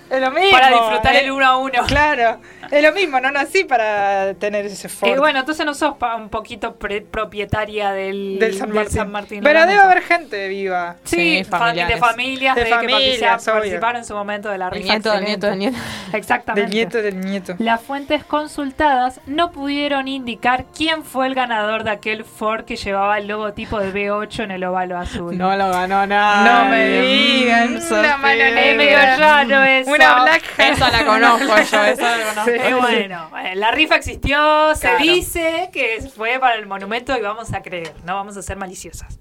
Es lo mismo. Para disfrutar ¿eh? el uno a uno. Claro. Es lo mismo, no nací para tener ese Ford. Y bueno, entonces no sos pa- un poquito pre- propietaria del, del San Martín. lo Pero debe haber gente viva. Sí, Sí, fa- familiares. de familias, De de, familias, que participaron, en su momento de la El rifa. nieto, del nieto, del nieto. [LAUGHS] Exactamente. Del nieto del nieto. Las fuentes consultadas no pudieron indicar quién fue el ganador de aquel Ford que llevaba el logotipo de B8 en el óvalo azul. No lo ganó nada. No me digan, una mano Es medio negra. raro eso. Una black Esa la conozco yo, esa la conozco. [LAUGHS] Eh, bueno, la rifa existió, se Claro. dice que fue para el monumento y vamos a creer, no vamos a ser maliciosas.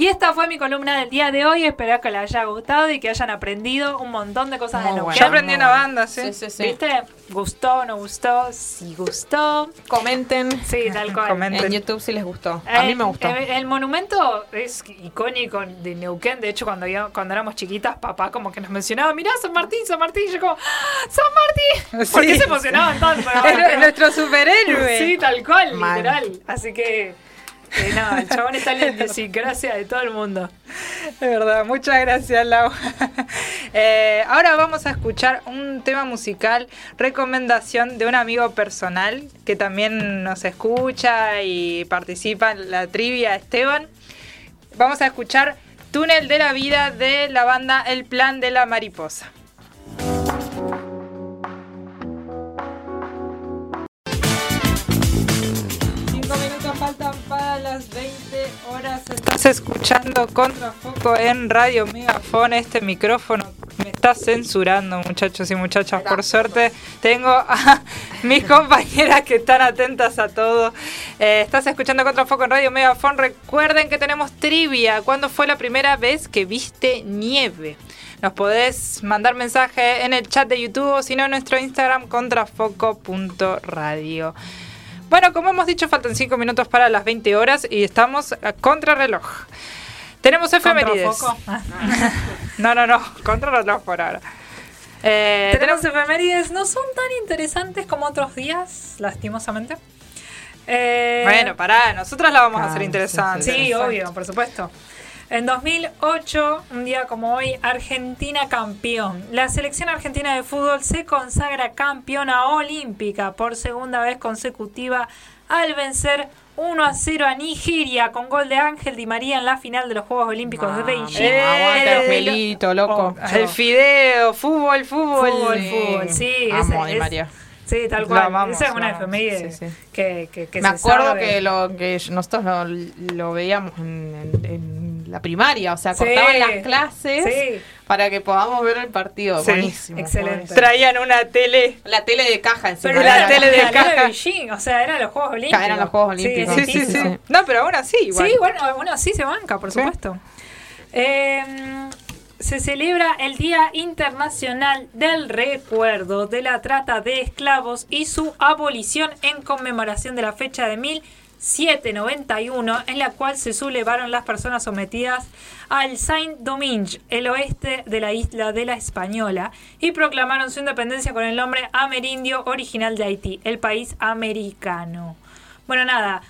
Y esta fue mi columna del día de hoy, espero que les haya gustado y que hayan aprendido un montón de cosas Muy de bueno. Yo Neuquén. aprendí una banda, sí. Sí, sí, sí. ¿Viste? ¿Gustó, no gustó? Si gustó. Comenten Sí, tal cual. Comenten. en YouTube si les gustó. A mí Eh, me gustó. eh, el monumento es icónico de Neuquén. De hecho, cuando, yo- cuando éramos chiquitas, papá como que nos mencionaba, mirá, San Martín, San Martín. Y yo como, ¡Ah, ¡San Martín! [LAUGHS] ¿Por qué se emocionaban tanto? [LAUGHS] Es nuestro superhéroe. Sí, tal cual, literal. Así que, eh, no, el [LAUGHS] chabón está en la idiosincrasia de todo el mundo. De verdad, muchas gracias, Lau. [LAUGHS] Eh, ahora vamos a escuchar un tema musical, recomendación de un amigo personal que también nos escucha y participa en la trivia, Esteban. Vamos a escuchar Túnel de la Vida de la banda El Plan de la Mariposa. Las 20 horas. Estás escuchando Contrafoco en Radio Megafon. Este micrófono me está censurando, muchachos y muchachas. Por suerte, tengo a [LAUGHS] mis compañeras que están atentas a todo. Eh, estás escuchando Contrafoco en Radio Megafon. Recuerden que tenemos trivia. ¿Cuándo fue la primera vez que viste nieve? Nos podés mandar mensaje en el chat de YouTube o si no en nuestro Instagram contrafoco.radio. Bueno, como hemos dicho, faltan 5 minutos para las 20 horas y estamos a contrarreloj. Tenemos efemérides. Ah. [LAUGHS] No, no, no, contrarreloj por ahora. Eh, Tenemos efemérides, no son tan interesantes como otros días, lastimosamente. Eh, Bueno, pará, nosotros la vamos a Ah, hacer sí, interesante. Sí, obvio, por supuesto. En 2008, un día como hoy, Argentina campeón. La selección argentina de fútbol se consagra campeona olímpica por segunda vez consecutiva al vencer 1 a 0 a Nigeria con gol de Ángel Di María en la final de los Juegos Olímpicos de Beijing. Eh, Aguante, el- Angelito, loco. Oh, El fideo, fútbol, fútbol. Fútbol, Sí. fútbol, sí. Amo ese a Di es- María. Sí, tal cual. amamos, Esa es una efeméride Sí, sí. que, que, que Me se acuerdo sabe. que lo que nosotros lo, lo veíamos en, en- en la primaria, o sea, Sí. cortaban las clases Sí. para que podamos ver el partido. Sí. Buenísimo. Excelente. Traían una tele. La tele de caja encima. Pero la tele de la caja. Beijing, o sea, eran los Juegos Olímpicos. Eran los Juegos Olímpicos. Sí, sí, sí. sí, sí. No, pero así, igual. Sí, bueno, bueno, sí se banca, por Sí. supuesto. Eh, se celebra el Día Internacional del Recuerdo de la Trata de Esclavos y su abolición en conmemoración de la fecha de 1791, en la cual se sublevaron las personas sometidas al Saint-Domingue, el oeste de la isla de la Española, y proclamaron su independencia con el nombre amerindio original de Haití, el país americano. Bueno, nada,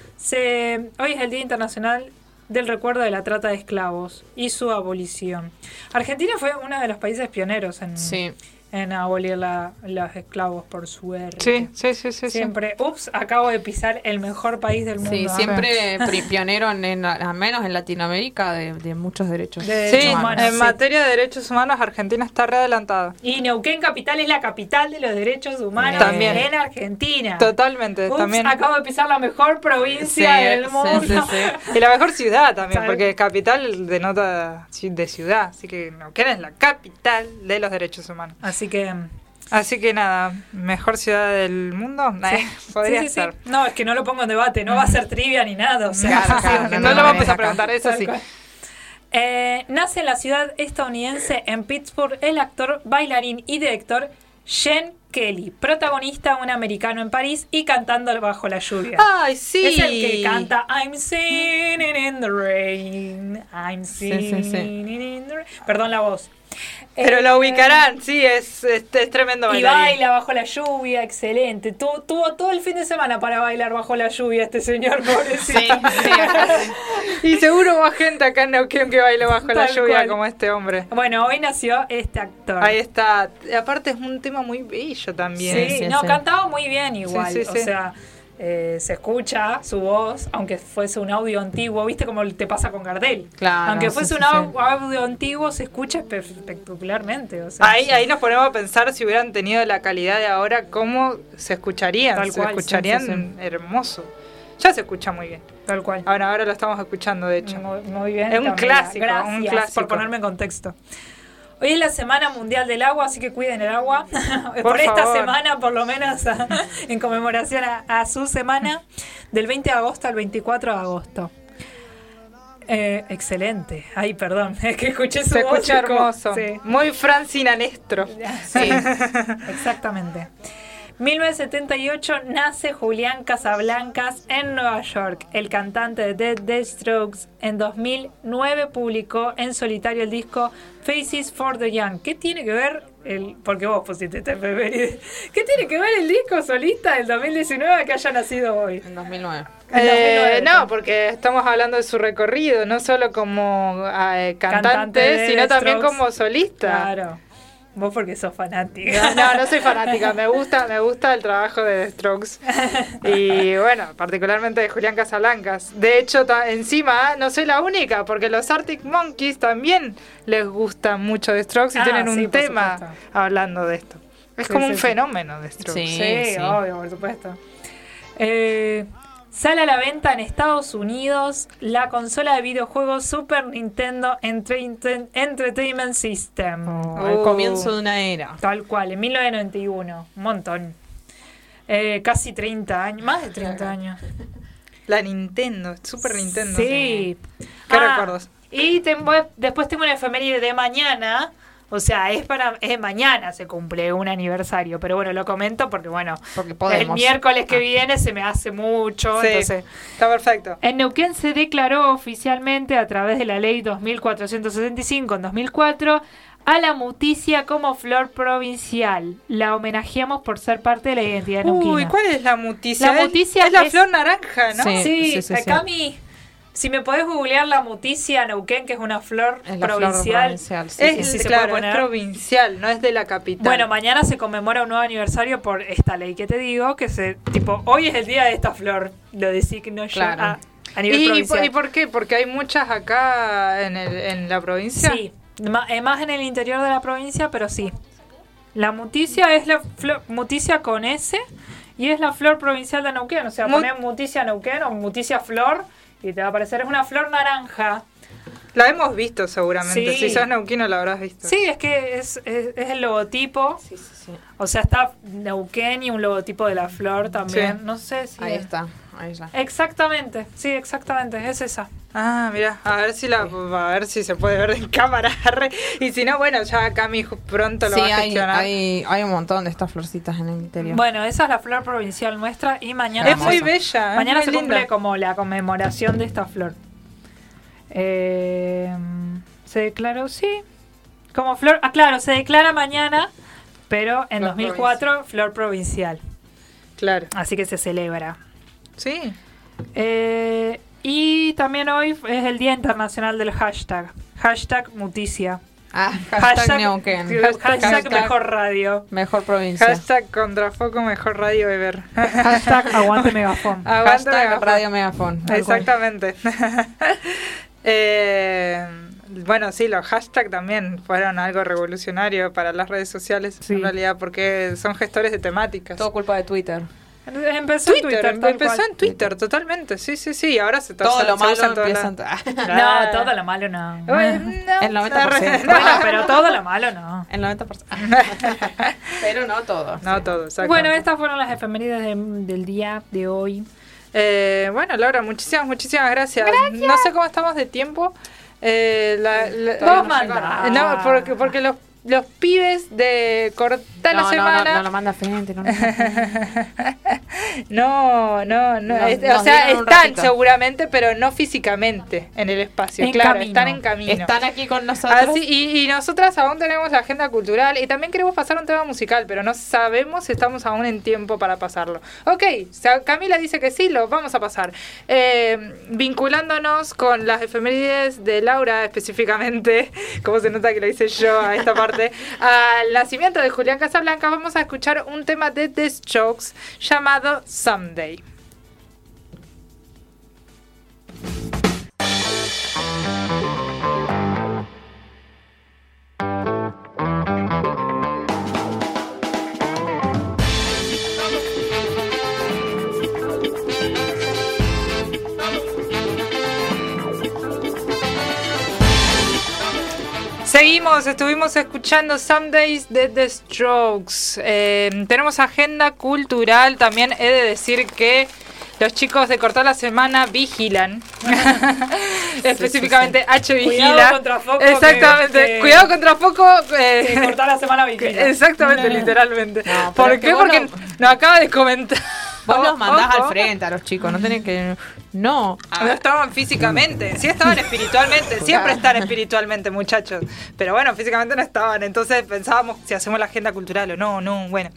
hoy es el Día Internacional del Recuerdo de la Trata de Esclavos y su abolición. Argentina fue uno de los países pioneros en, Sí. En abolir la- los esclavos, por suerte. Sí, sí, sí, sí. sí. Siempre, ups, acabo de pisar el mejor país del mundo. Sí, siempre pionero, en, en- al menos en Latinoamérica, de, de muchos derechos. De Sí, humanos, en sí. materia de derechos humanos, Argentina está re adelantada. Y Neuquén Capital es la capital de los derechos humanos También. en Argentina. Totalmente, Ups, también. acabo de pisar la mejor provincia Sí, del mundo. sí, sí. [LAUGHS] Y la mejor ciudad también, porque capital denota ci- de ciudad. Así que Neuquén es la capital de los derechos humanos. Así que Así que nada, mejor ciudad del mundo. Eh, podría Sí, sí, sí. ser. No, es que no lo pongo en debate, no va a ser trivia ni nada. O sea, Claro, claro, no no lo vamos a preguntar, eso sí. Eh, nace en la ciudad estadounidense, en Pittsburgh, el actor, bailarín y director Jen Kelly, protagonista un americano en París y cantando bajo la lluvia. Ay, sí. Es el que canta I'm singing in the rain. I'm singing in the rain. Perdón la voz. Pero Eh, lo ubicarán, sí, es, es, es tremendo Y bailarín. baila bajo la lluvia, excelente. Tu- tuvo todo el fin de semana para bailar bajo la lluvia este señor, [LAUGHS] pobrecito. Sí, sí. Y seguro más gente acá en Neuquén que baile bajo la lluvia cual. como este hombre. Bueno, hoy nació este actor. Ahí está. Aparte es un tema muy bello también. Sí, Sí, no, sí. cantaba muy bien igual. Sí, sí, sí. O sea, eh, se escucha su voz, aunque fuese un audio antiguo, ¿viste como te pasa con Gardel? Claro, aunque fuese sí, un au- sí. audio antiguo, se escucha espe- espectacularmente. O sea, Ahí, sí. ahí nos ponemos a pensar si hubieran tenido la calidad de ahora, cómo se escucharían. Tal se cual, escucharían hermoso. Ya se escucha muy bien. Tal cual. Ahora, ahora lo estamos escuchando, de hecho. Muy, muy bien. Es un clásico, Gracias un clásico. por ponerme en contexto. Hoy es la Semana Mundial del Agua, así que cuiden el agua. por [LAUGHS] Por esta semana, por lo menos, [LAUGHS] en conmemoración a, a su semana, del 20 de agosto al 24 de agosto. Eh, excelente. Ay, perdón, [LAUGHS] es que escuché su Se voz escucha hermoso. Sí. Muy Francina Nestro. Sí. Exactamente. 1978 nace Julián Casablancas en Nueva York. El cantante de Dead Dead Strokes en 2009 publicó en solitario el disco Faces for the Young. ¿Qué tiene que ver el porque vos pusiste este efeméride? [LAUGHS] ¿Qué tiene que ver el disco solista del 2019 que haya nacido hoy? En 2009. En Eh, 2009, no, porque estamos hablando de su recorrido, no solo como eh, cantante, sino también como solista. Claro. Vos porque sos fanática. No, no, no soy fanática, me gusta, me gusta el trabajo de The Strokes. [LAUGHS] Y bueno, particularmente de Julián Casablancas. De hecho, encima no soy la única, porque los Arctic Monkeys también les gusta mucho The Strokes y Ah, tienen un sí, tema supuesto. hablando de esto. Es Sí, como sí, un sí. fenómeno de Strokes. Sí. Sí, sí. obvio, por supuesto. Eh, sale a la venta en Estados Unidos la consola de videojuegos Super Nintendo Entertain- Entertainment System. El Oh. comienzo de una era. Tal cual, en 1991. Un montón. Eh, casi 30 años, más de 30 años. [LAUGHS] La Nintendo, Super Nintendo. Sí. ¿Qué Ah, recuerdos? Y tengo- después tengo una efeméride de mañana. O sea, es para es mañana se cumple un aniversario, pero bueno, lo comento porque bueno, Porque el miércoles que Ah. viene se me hace mucho, Sí, entonces está perfecto. en Neuquén se declaró oficialmente a través de la ley 2465 en 2004 a la muticia como flor provincial. La homenajeamos por ser parte de la identidad neuquina. Uy, ¿cuál es la muticia? La Es- muticia es la es- flor naranja, ¿no? Sí. Sí, sí, sí, sí. Cami, si me podés googlear la muticia Neuquén, que es una flor Es la flor provincial. provincial, sí, Es, sí, sí, se claro, puede es provincial, no es de la capital. Bueno, mañana se conmemora un nuevo aniversario por esta ley que te digo, que se, tipo, hoy es el día de esta flor, lo designo yo Claro. a, a nivel ¿Y, provincial. y por qué? Porque hay muchas acá en, el, en la provincia. Sí, eh, más en el interior de la provincia, pero sí. La muticia es la flor, muticia con S y es la flor provincial de Neuquén. O sea, Mu- poner muticia Neuquén o muticia flor y te va a aparecer. Es una flor naranja. La hemos visto seguramente. Sí. Si sos neuquino la habrás visto. Sí, es que es, es, es el logotipo. Sí, sí, sí. O sea, está Neuquén y un logotipo de la flor también. Sí. No sé si. Ahí es- está. Ahí ya. Exactamente, sí, exactamente, es esa. Ah, mira, a ver si la a ver si se puede ver en cámara. [LAUGHS] y si no, bueno, ya Cami pronto lo Sí, va a hay, gestionar. hay, hay un montón de estas florcitas en el interior. Bueno, esa es la flor provincial nuestra y mañana es muy bella. es Mañana muy se linda. cumple como la conmemoración de esta flor. Eh, se declaró, sí, como flor. Ah, claro, se declara mañana, pero en Flor 2004 flor provincial. Claro. Así que se celebra. Sí. Eh, y también hoy es el Día Internacional del hashtag. Hashtag Muticia. ah, hashtag. Hashtag, [LAUGHS] Hashtag Mejor Radio. Mejor provincia. Hashtag contrafoco mejor radio ever. [LAUGHS] Hashtag Aguante Megafón. Aguante Hashtag Megafon. Radio Megafon. Exactamente. [LAUGHS] Eh, bueno, sí, los hashtags también fueron algo revolucionario para las redes sociales, Sí. en realidad, porque son gestores de temáticas. Todo culpa de Twitter. Empezó en Twitter, Twitter. tal empezó cual. en Twitter, totalmente, sí, sí, sí, ahora se Todo lo se malo en todos empieza lados. en... [LAUGHS] No, todo lo malo no. No, El 90%. no, Bueno, pero todo lo malo no. El 90%. [LAUGHS] Pero no todo. No todo, exacto. Bueno, estas fueron las efemérides de- del día de hoy. Eh, bueno, Laura, muchísimas, muchísimas gracias. No sé cómo estamos de tiempo. Eh, la- la- Vos mandá. No, porque, porque los, los pibes de cortar la no, no, semana. no, no lo manda frente. No, [LAUGHS] no, no. no, no, no. Nos- o sea, están seguramente, pero no físicamente en el espacio. En claro, camino. están en camino. Están aquí con nosotros. Así, y, y nosotras aún tenemos la agenda cultural y también queremos pasar un tema musical, pero no sabemos si estamos aún en tiempo para pasarlo. Ok, Camila dice que sí, lo vamos a pasar. Eh, vinculándonos con las efemérides de Laura específicamente, [LAUGHS] como se nota que lo hice yo a esta parte, al nacimiento de Julián Casablanca, vamos a escuchar un tema de The Strokes llamado another Sunday. Seguimos, estuvimos escuchando Some Days de The Strokes. Eh, tenemos agenda cultural. También he de decir que los chicos de Cortar la Semana vigilan. [LAUGHS] Específicamente H vigila. Cuidado contra foco Exactamente. que- Cuidado contra foco. eh, Que cortar la semana vigila. Exactamente, literalmente. No, ¿Por qué? Porque nos acaba de comentar. Vos los mandás Ojo. al frente a los chicos, no tenés que. No. No estaban físicamente, sí estaban espiritualmente, [LAUGHS] siempre están espiritualmente, muchachos. Pero bueno, físicamente no estaban, entonces pensábamos si hacemos la agenda cultural o no, no, bueno.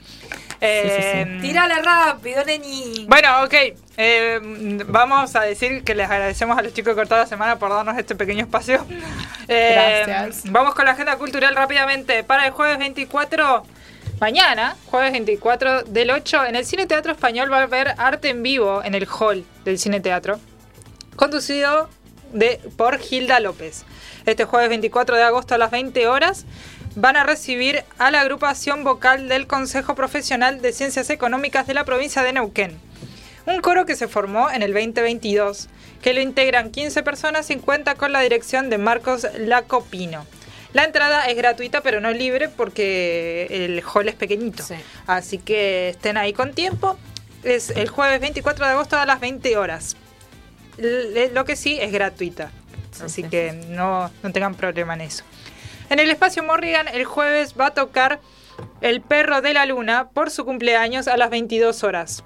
Eh, Tirala rápido, neni. Bueno, ok. eh, vamos a decir que les agradecemos a los chicos de Cortada la Semana por darnos este pequeño espacio. Eh, Gracias. Vamos con la agenda cultural rápidamente. Para el jueves 24, mañana, jueves 24 del 8, en el Cine Teatro Español va a haber arte en vivo en el hall del Cine Teatro, conducido de, por Gilda López. Este jueves 24 de agosto a las 20 horas van a recibir a la agrupación vocal del Consejo Profesional de Ciencias Económicas de la provincia de Neuquén. Un coro que se formó en el 2022, que lo integran 15 personas y cuenta con la dirección de Marcos Lacopino. La entrada es gratuita pero no libre porque el hall es pequeñito. Sí. Así que estén ahí con tiempo. Es el jueves 24 de agosto a las 20 horas. Lo que sí es gratuita. Así sí, que no, no tengan problema en eso. En el espacio Morrigan el jueves va a tocar El perro de la luna por su cumpleaños a las 22 horas.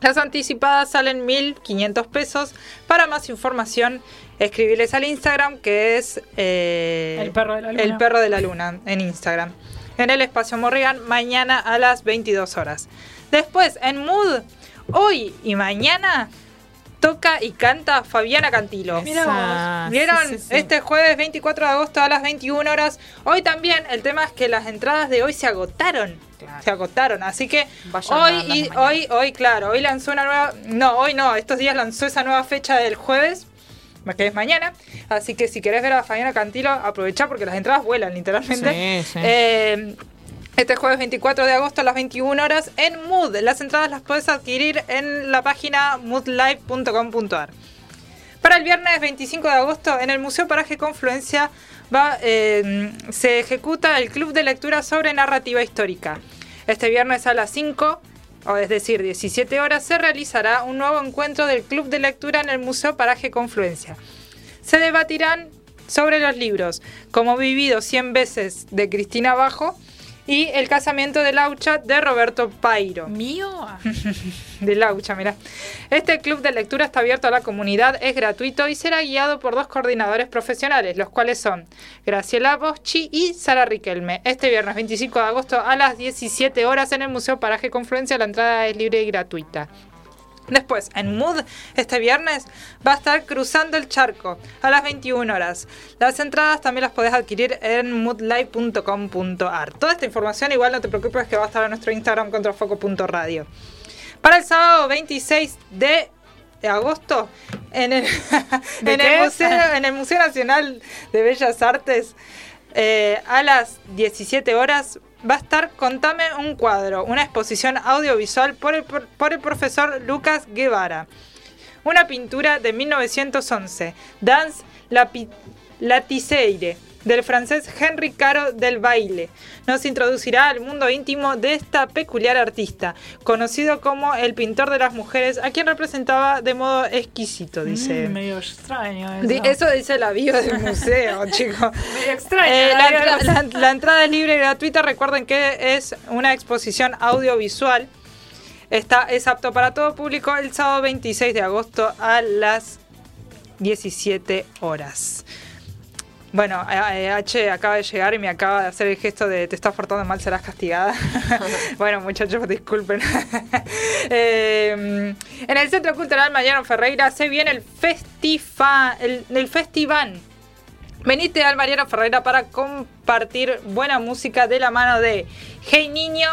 Las anticipadas salen 1.500 pesos. Para más información, escribirles al Instagram que es eh, El perro de la luna. El perro de la luna en Instagram. En el espacio Morrigan mañana a las 22 horas. Después, en Mood, hoy y mañana toca y canta Fabiana Cantilo. Mira vos. ¿Vieron? Sí, sí, sí. Este jueves 24 de agosto a las 21 horas. Hoy también, el tema es que las entradas de hoy se agotaron. Claro. Se agotaron. Así que Vayan a hoy, y, mañana. hoy, hoy, claro, hoy lanzó una nueva. No, hoy no, estos días lanzó esa nueva fecha del jueves. Que es mañana. Así que si querés ver a Fabiana Cantilo, aprovecha porque las entradas vuelan, literalmente. Sí, sí. Eh, este jueves 24 de agosto a las 21 horas en Mood. Las entradas las puedes adquirir en la página moodlive.com.ar. Para el viernes 25 de agosto en el Museo Paraje Confluencia va, eh, se ejecuta el Club de Lectura sobre Narrativa Histórica. Este viernes a las 5, o es decir 17 horas, se realizará un nuevo encuentro del Club de Lectura en el Museo Paraje Confluencia. Se debatirán sobre los libros Como vivido 100 veces de Cristina Bajo y El casamiento de Laucha de Roberto Pairo ¿Mío? [LAUGHS] de Laucha, mira. Este club de lectura está abierto a la comunidad, es gratuito y será guiado por dos coordinadores profesionales, los cuales son Graciela Boschi y Sara Riquelme. Este viernes 25 de agosto a las 17 horas en el Museo Paraje Confluencia, la entrada es libre y gratuita. Después, en Mood, este viernes, va a estar cruzando el charco a las 21 horas. Las entradas también las podés adquirir en moodlive.com.ar. Toda esta información, igual no te preocupes, que va a estar en nuestro Instagram contrafoco.radio. Para el sábado 26 de agosto, en el, [LAUGHS] ¿De en qué? el, Museo, [LAUGHS] en el Museo Nacional de Bellas Artes, eh, a las 17 horas, va a estar Contame un cuadro, una exposición audiovisual por el, por- el profesor Lucas Guevara. Una pintura de 1911, Dance Lapi- Latiseire, del francés Henri Caro del Baile. Nos introducirá al mundo íntimo de esta peculiar artista, conocido como el pintor de las mujeres, a quien representaba de modo exquisito, dice. Mm, medio extraño eso. Eso dice la bio del museo, [LAUGHS] chicos. Medio extraño. Eh, la- la entrada es libre y gratuita. Recuerden que es una exposición audiovisual. Está, es apto para todo público el sábado 26 de agosto a las 17 horas. Bueno, H acaba de llegar y me acaba de hacer el gesto de te estás portando mal, serás castigada. [LAUGHS] [LAUGHS] bueno, muchachos, disculpen. [LAUGHS] Eh, en el Centro Cultural Mariano Ferreira se viene el festival, el, el festival. Venite al Mariano Ferreira para compartir buena música de la mano de Hey Niño,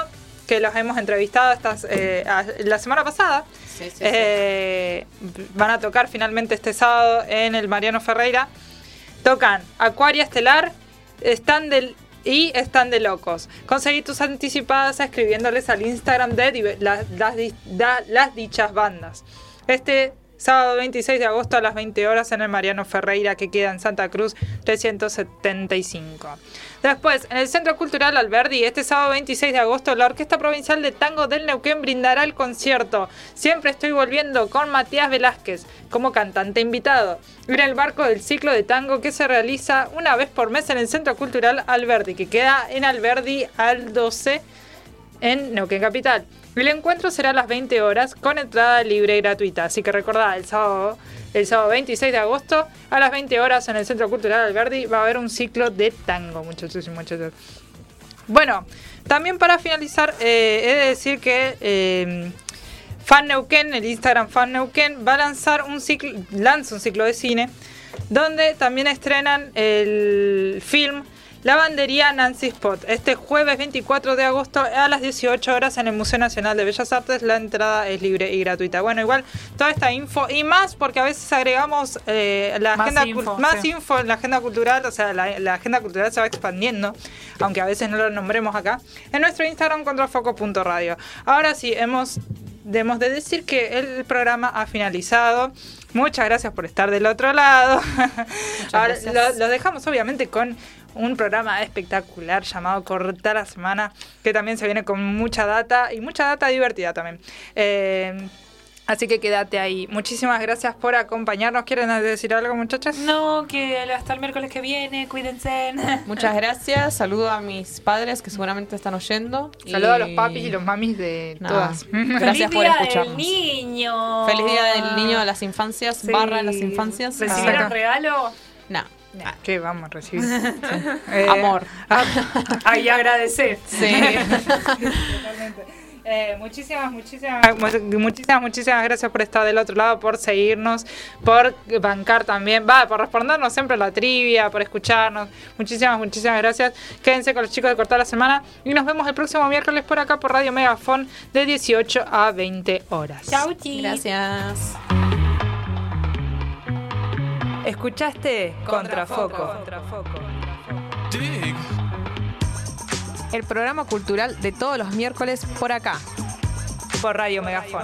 que los hemos entrevistado estas, eh, la semana pasada. Sí, sí, sí. Eh, van a tocar finalmente este sábado en el Mariano Ferreira. Tocan Acuaria Estelar, están del y están de locos. Conseguí tus anticipadas escribiéndoles al Instagram de las dichas bandas. Este sábado 26 de agosto a las 20 horas en el Mariano Ferreira que queda en Santa Cruz 375. Después, en el Centro Cultural Alberdi, este sábado 26 de agosto, la Orquesta Provincial de Tango del Neuquén brindará el concierto. Siempre estoy volviendo con Matías Velázquez como cantante invitado. En el barco del ciclo de tango que se realiza una vez por mes en el Centro Cultural Alberdi, que queda en Alberdi al 12 en Neuquén Capital. El encuentro será a las 20 horas con entrada libre y gratuita. Así que recordad, el sábado, el sábado 26 de agosto a las 20 horas en el Centro Cultural Alberdi va a haber un ciclo de tango, muchachos y muchachas. Bueno, también para finalizar, eh, he de decir que eh, Fan Neuquén, el Instagram Fan Neuquén, va a lanzar un ciclo, lanza un ciclo de cine, donde también estrenan el film Lavandería Nancy Spot. Este jueves 24 de agosto a las 18 horas en el Museo Nacional de Bellas Artes. La entrada es libre y gratuita. Bueno, igual toda esta info y más porque a veces agregamos eh, la Más agenda info, más sí. info en la agenda cultural, o sea, la, la agenda cultural se va expandiendo, aunque a veces no lo nombremos acá, en nuestro Instagram contrafoco.radio. Ahora sí, hemos, debemos de decir que el programa ha finalizado. Muchas gracias por estar del otro lado. [LAUGHS] Ahora lo dejamos obviamente con un programa espectacular llamado Corta la Semana, que también se viene con mucha data y mucha data divertida también. Eh, así que quédate ahí. Muchísimas gracias por acompañarnos. ¿Quieren decir algo, muchachas? No, que hasta el miércoles que viene, cuídense. [LAUGHS] Muchas gracias. Saludo a mis padres que seguramente están oyendo. Saludos a los papis y los mamis de Nada. todas. [LAUGHS] Gracias Feliz por día escucharnos. Del niño. Feliz día del niño de las infancias, Sí. barra de las infancias. ¿Recibieron Ah. regalo? No. ¿Qué vamos a recibir? [LAUGHS] Eh, Amor. [LAUGHS] ah, Ay, agradecer. Sí. [LAUGHS] Totalmente. Eh, muchísimas, muchísimas, mu- muchísimas, muchísimas gracias por estar del otro lado, por seguirnos, por bancar también, va, por respondernos siempre la trivia, por escucharnos. Muchísimas, muchísimas gracias. Quédense con los chicos de Cortar la Semana y nos vemos el próximo miércoles por acá por Radio Megafon de 18 a 20 horas. Chau, chi. Gracias. ¿Escuchaste? Contrafoco. El programa cultural de todos los miércoles por acá. Por Radio Megafon.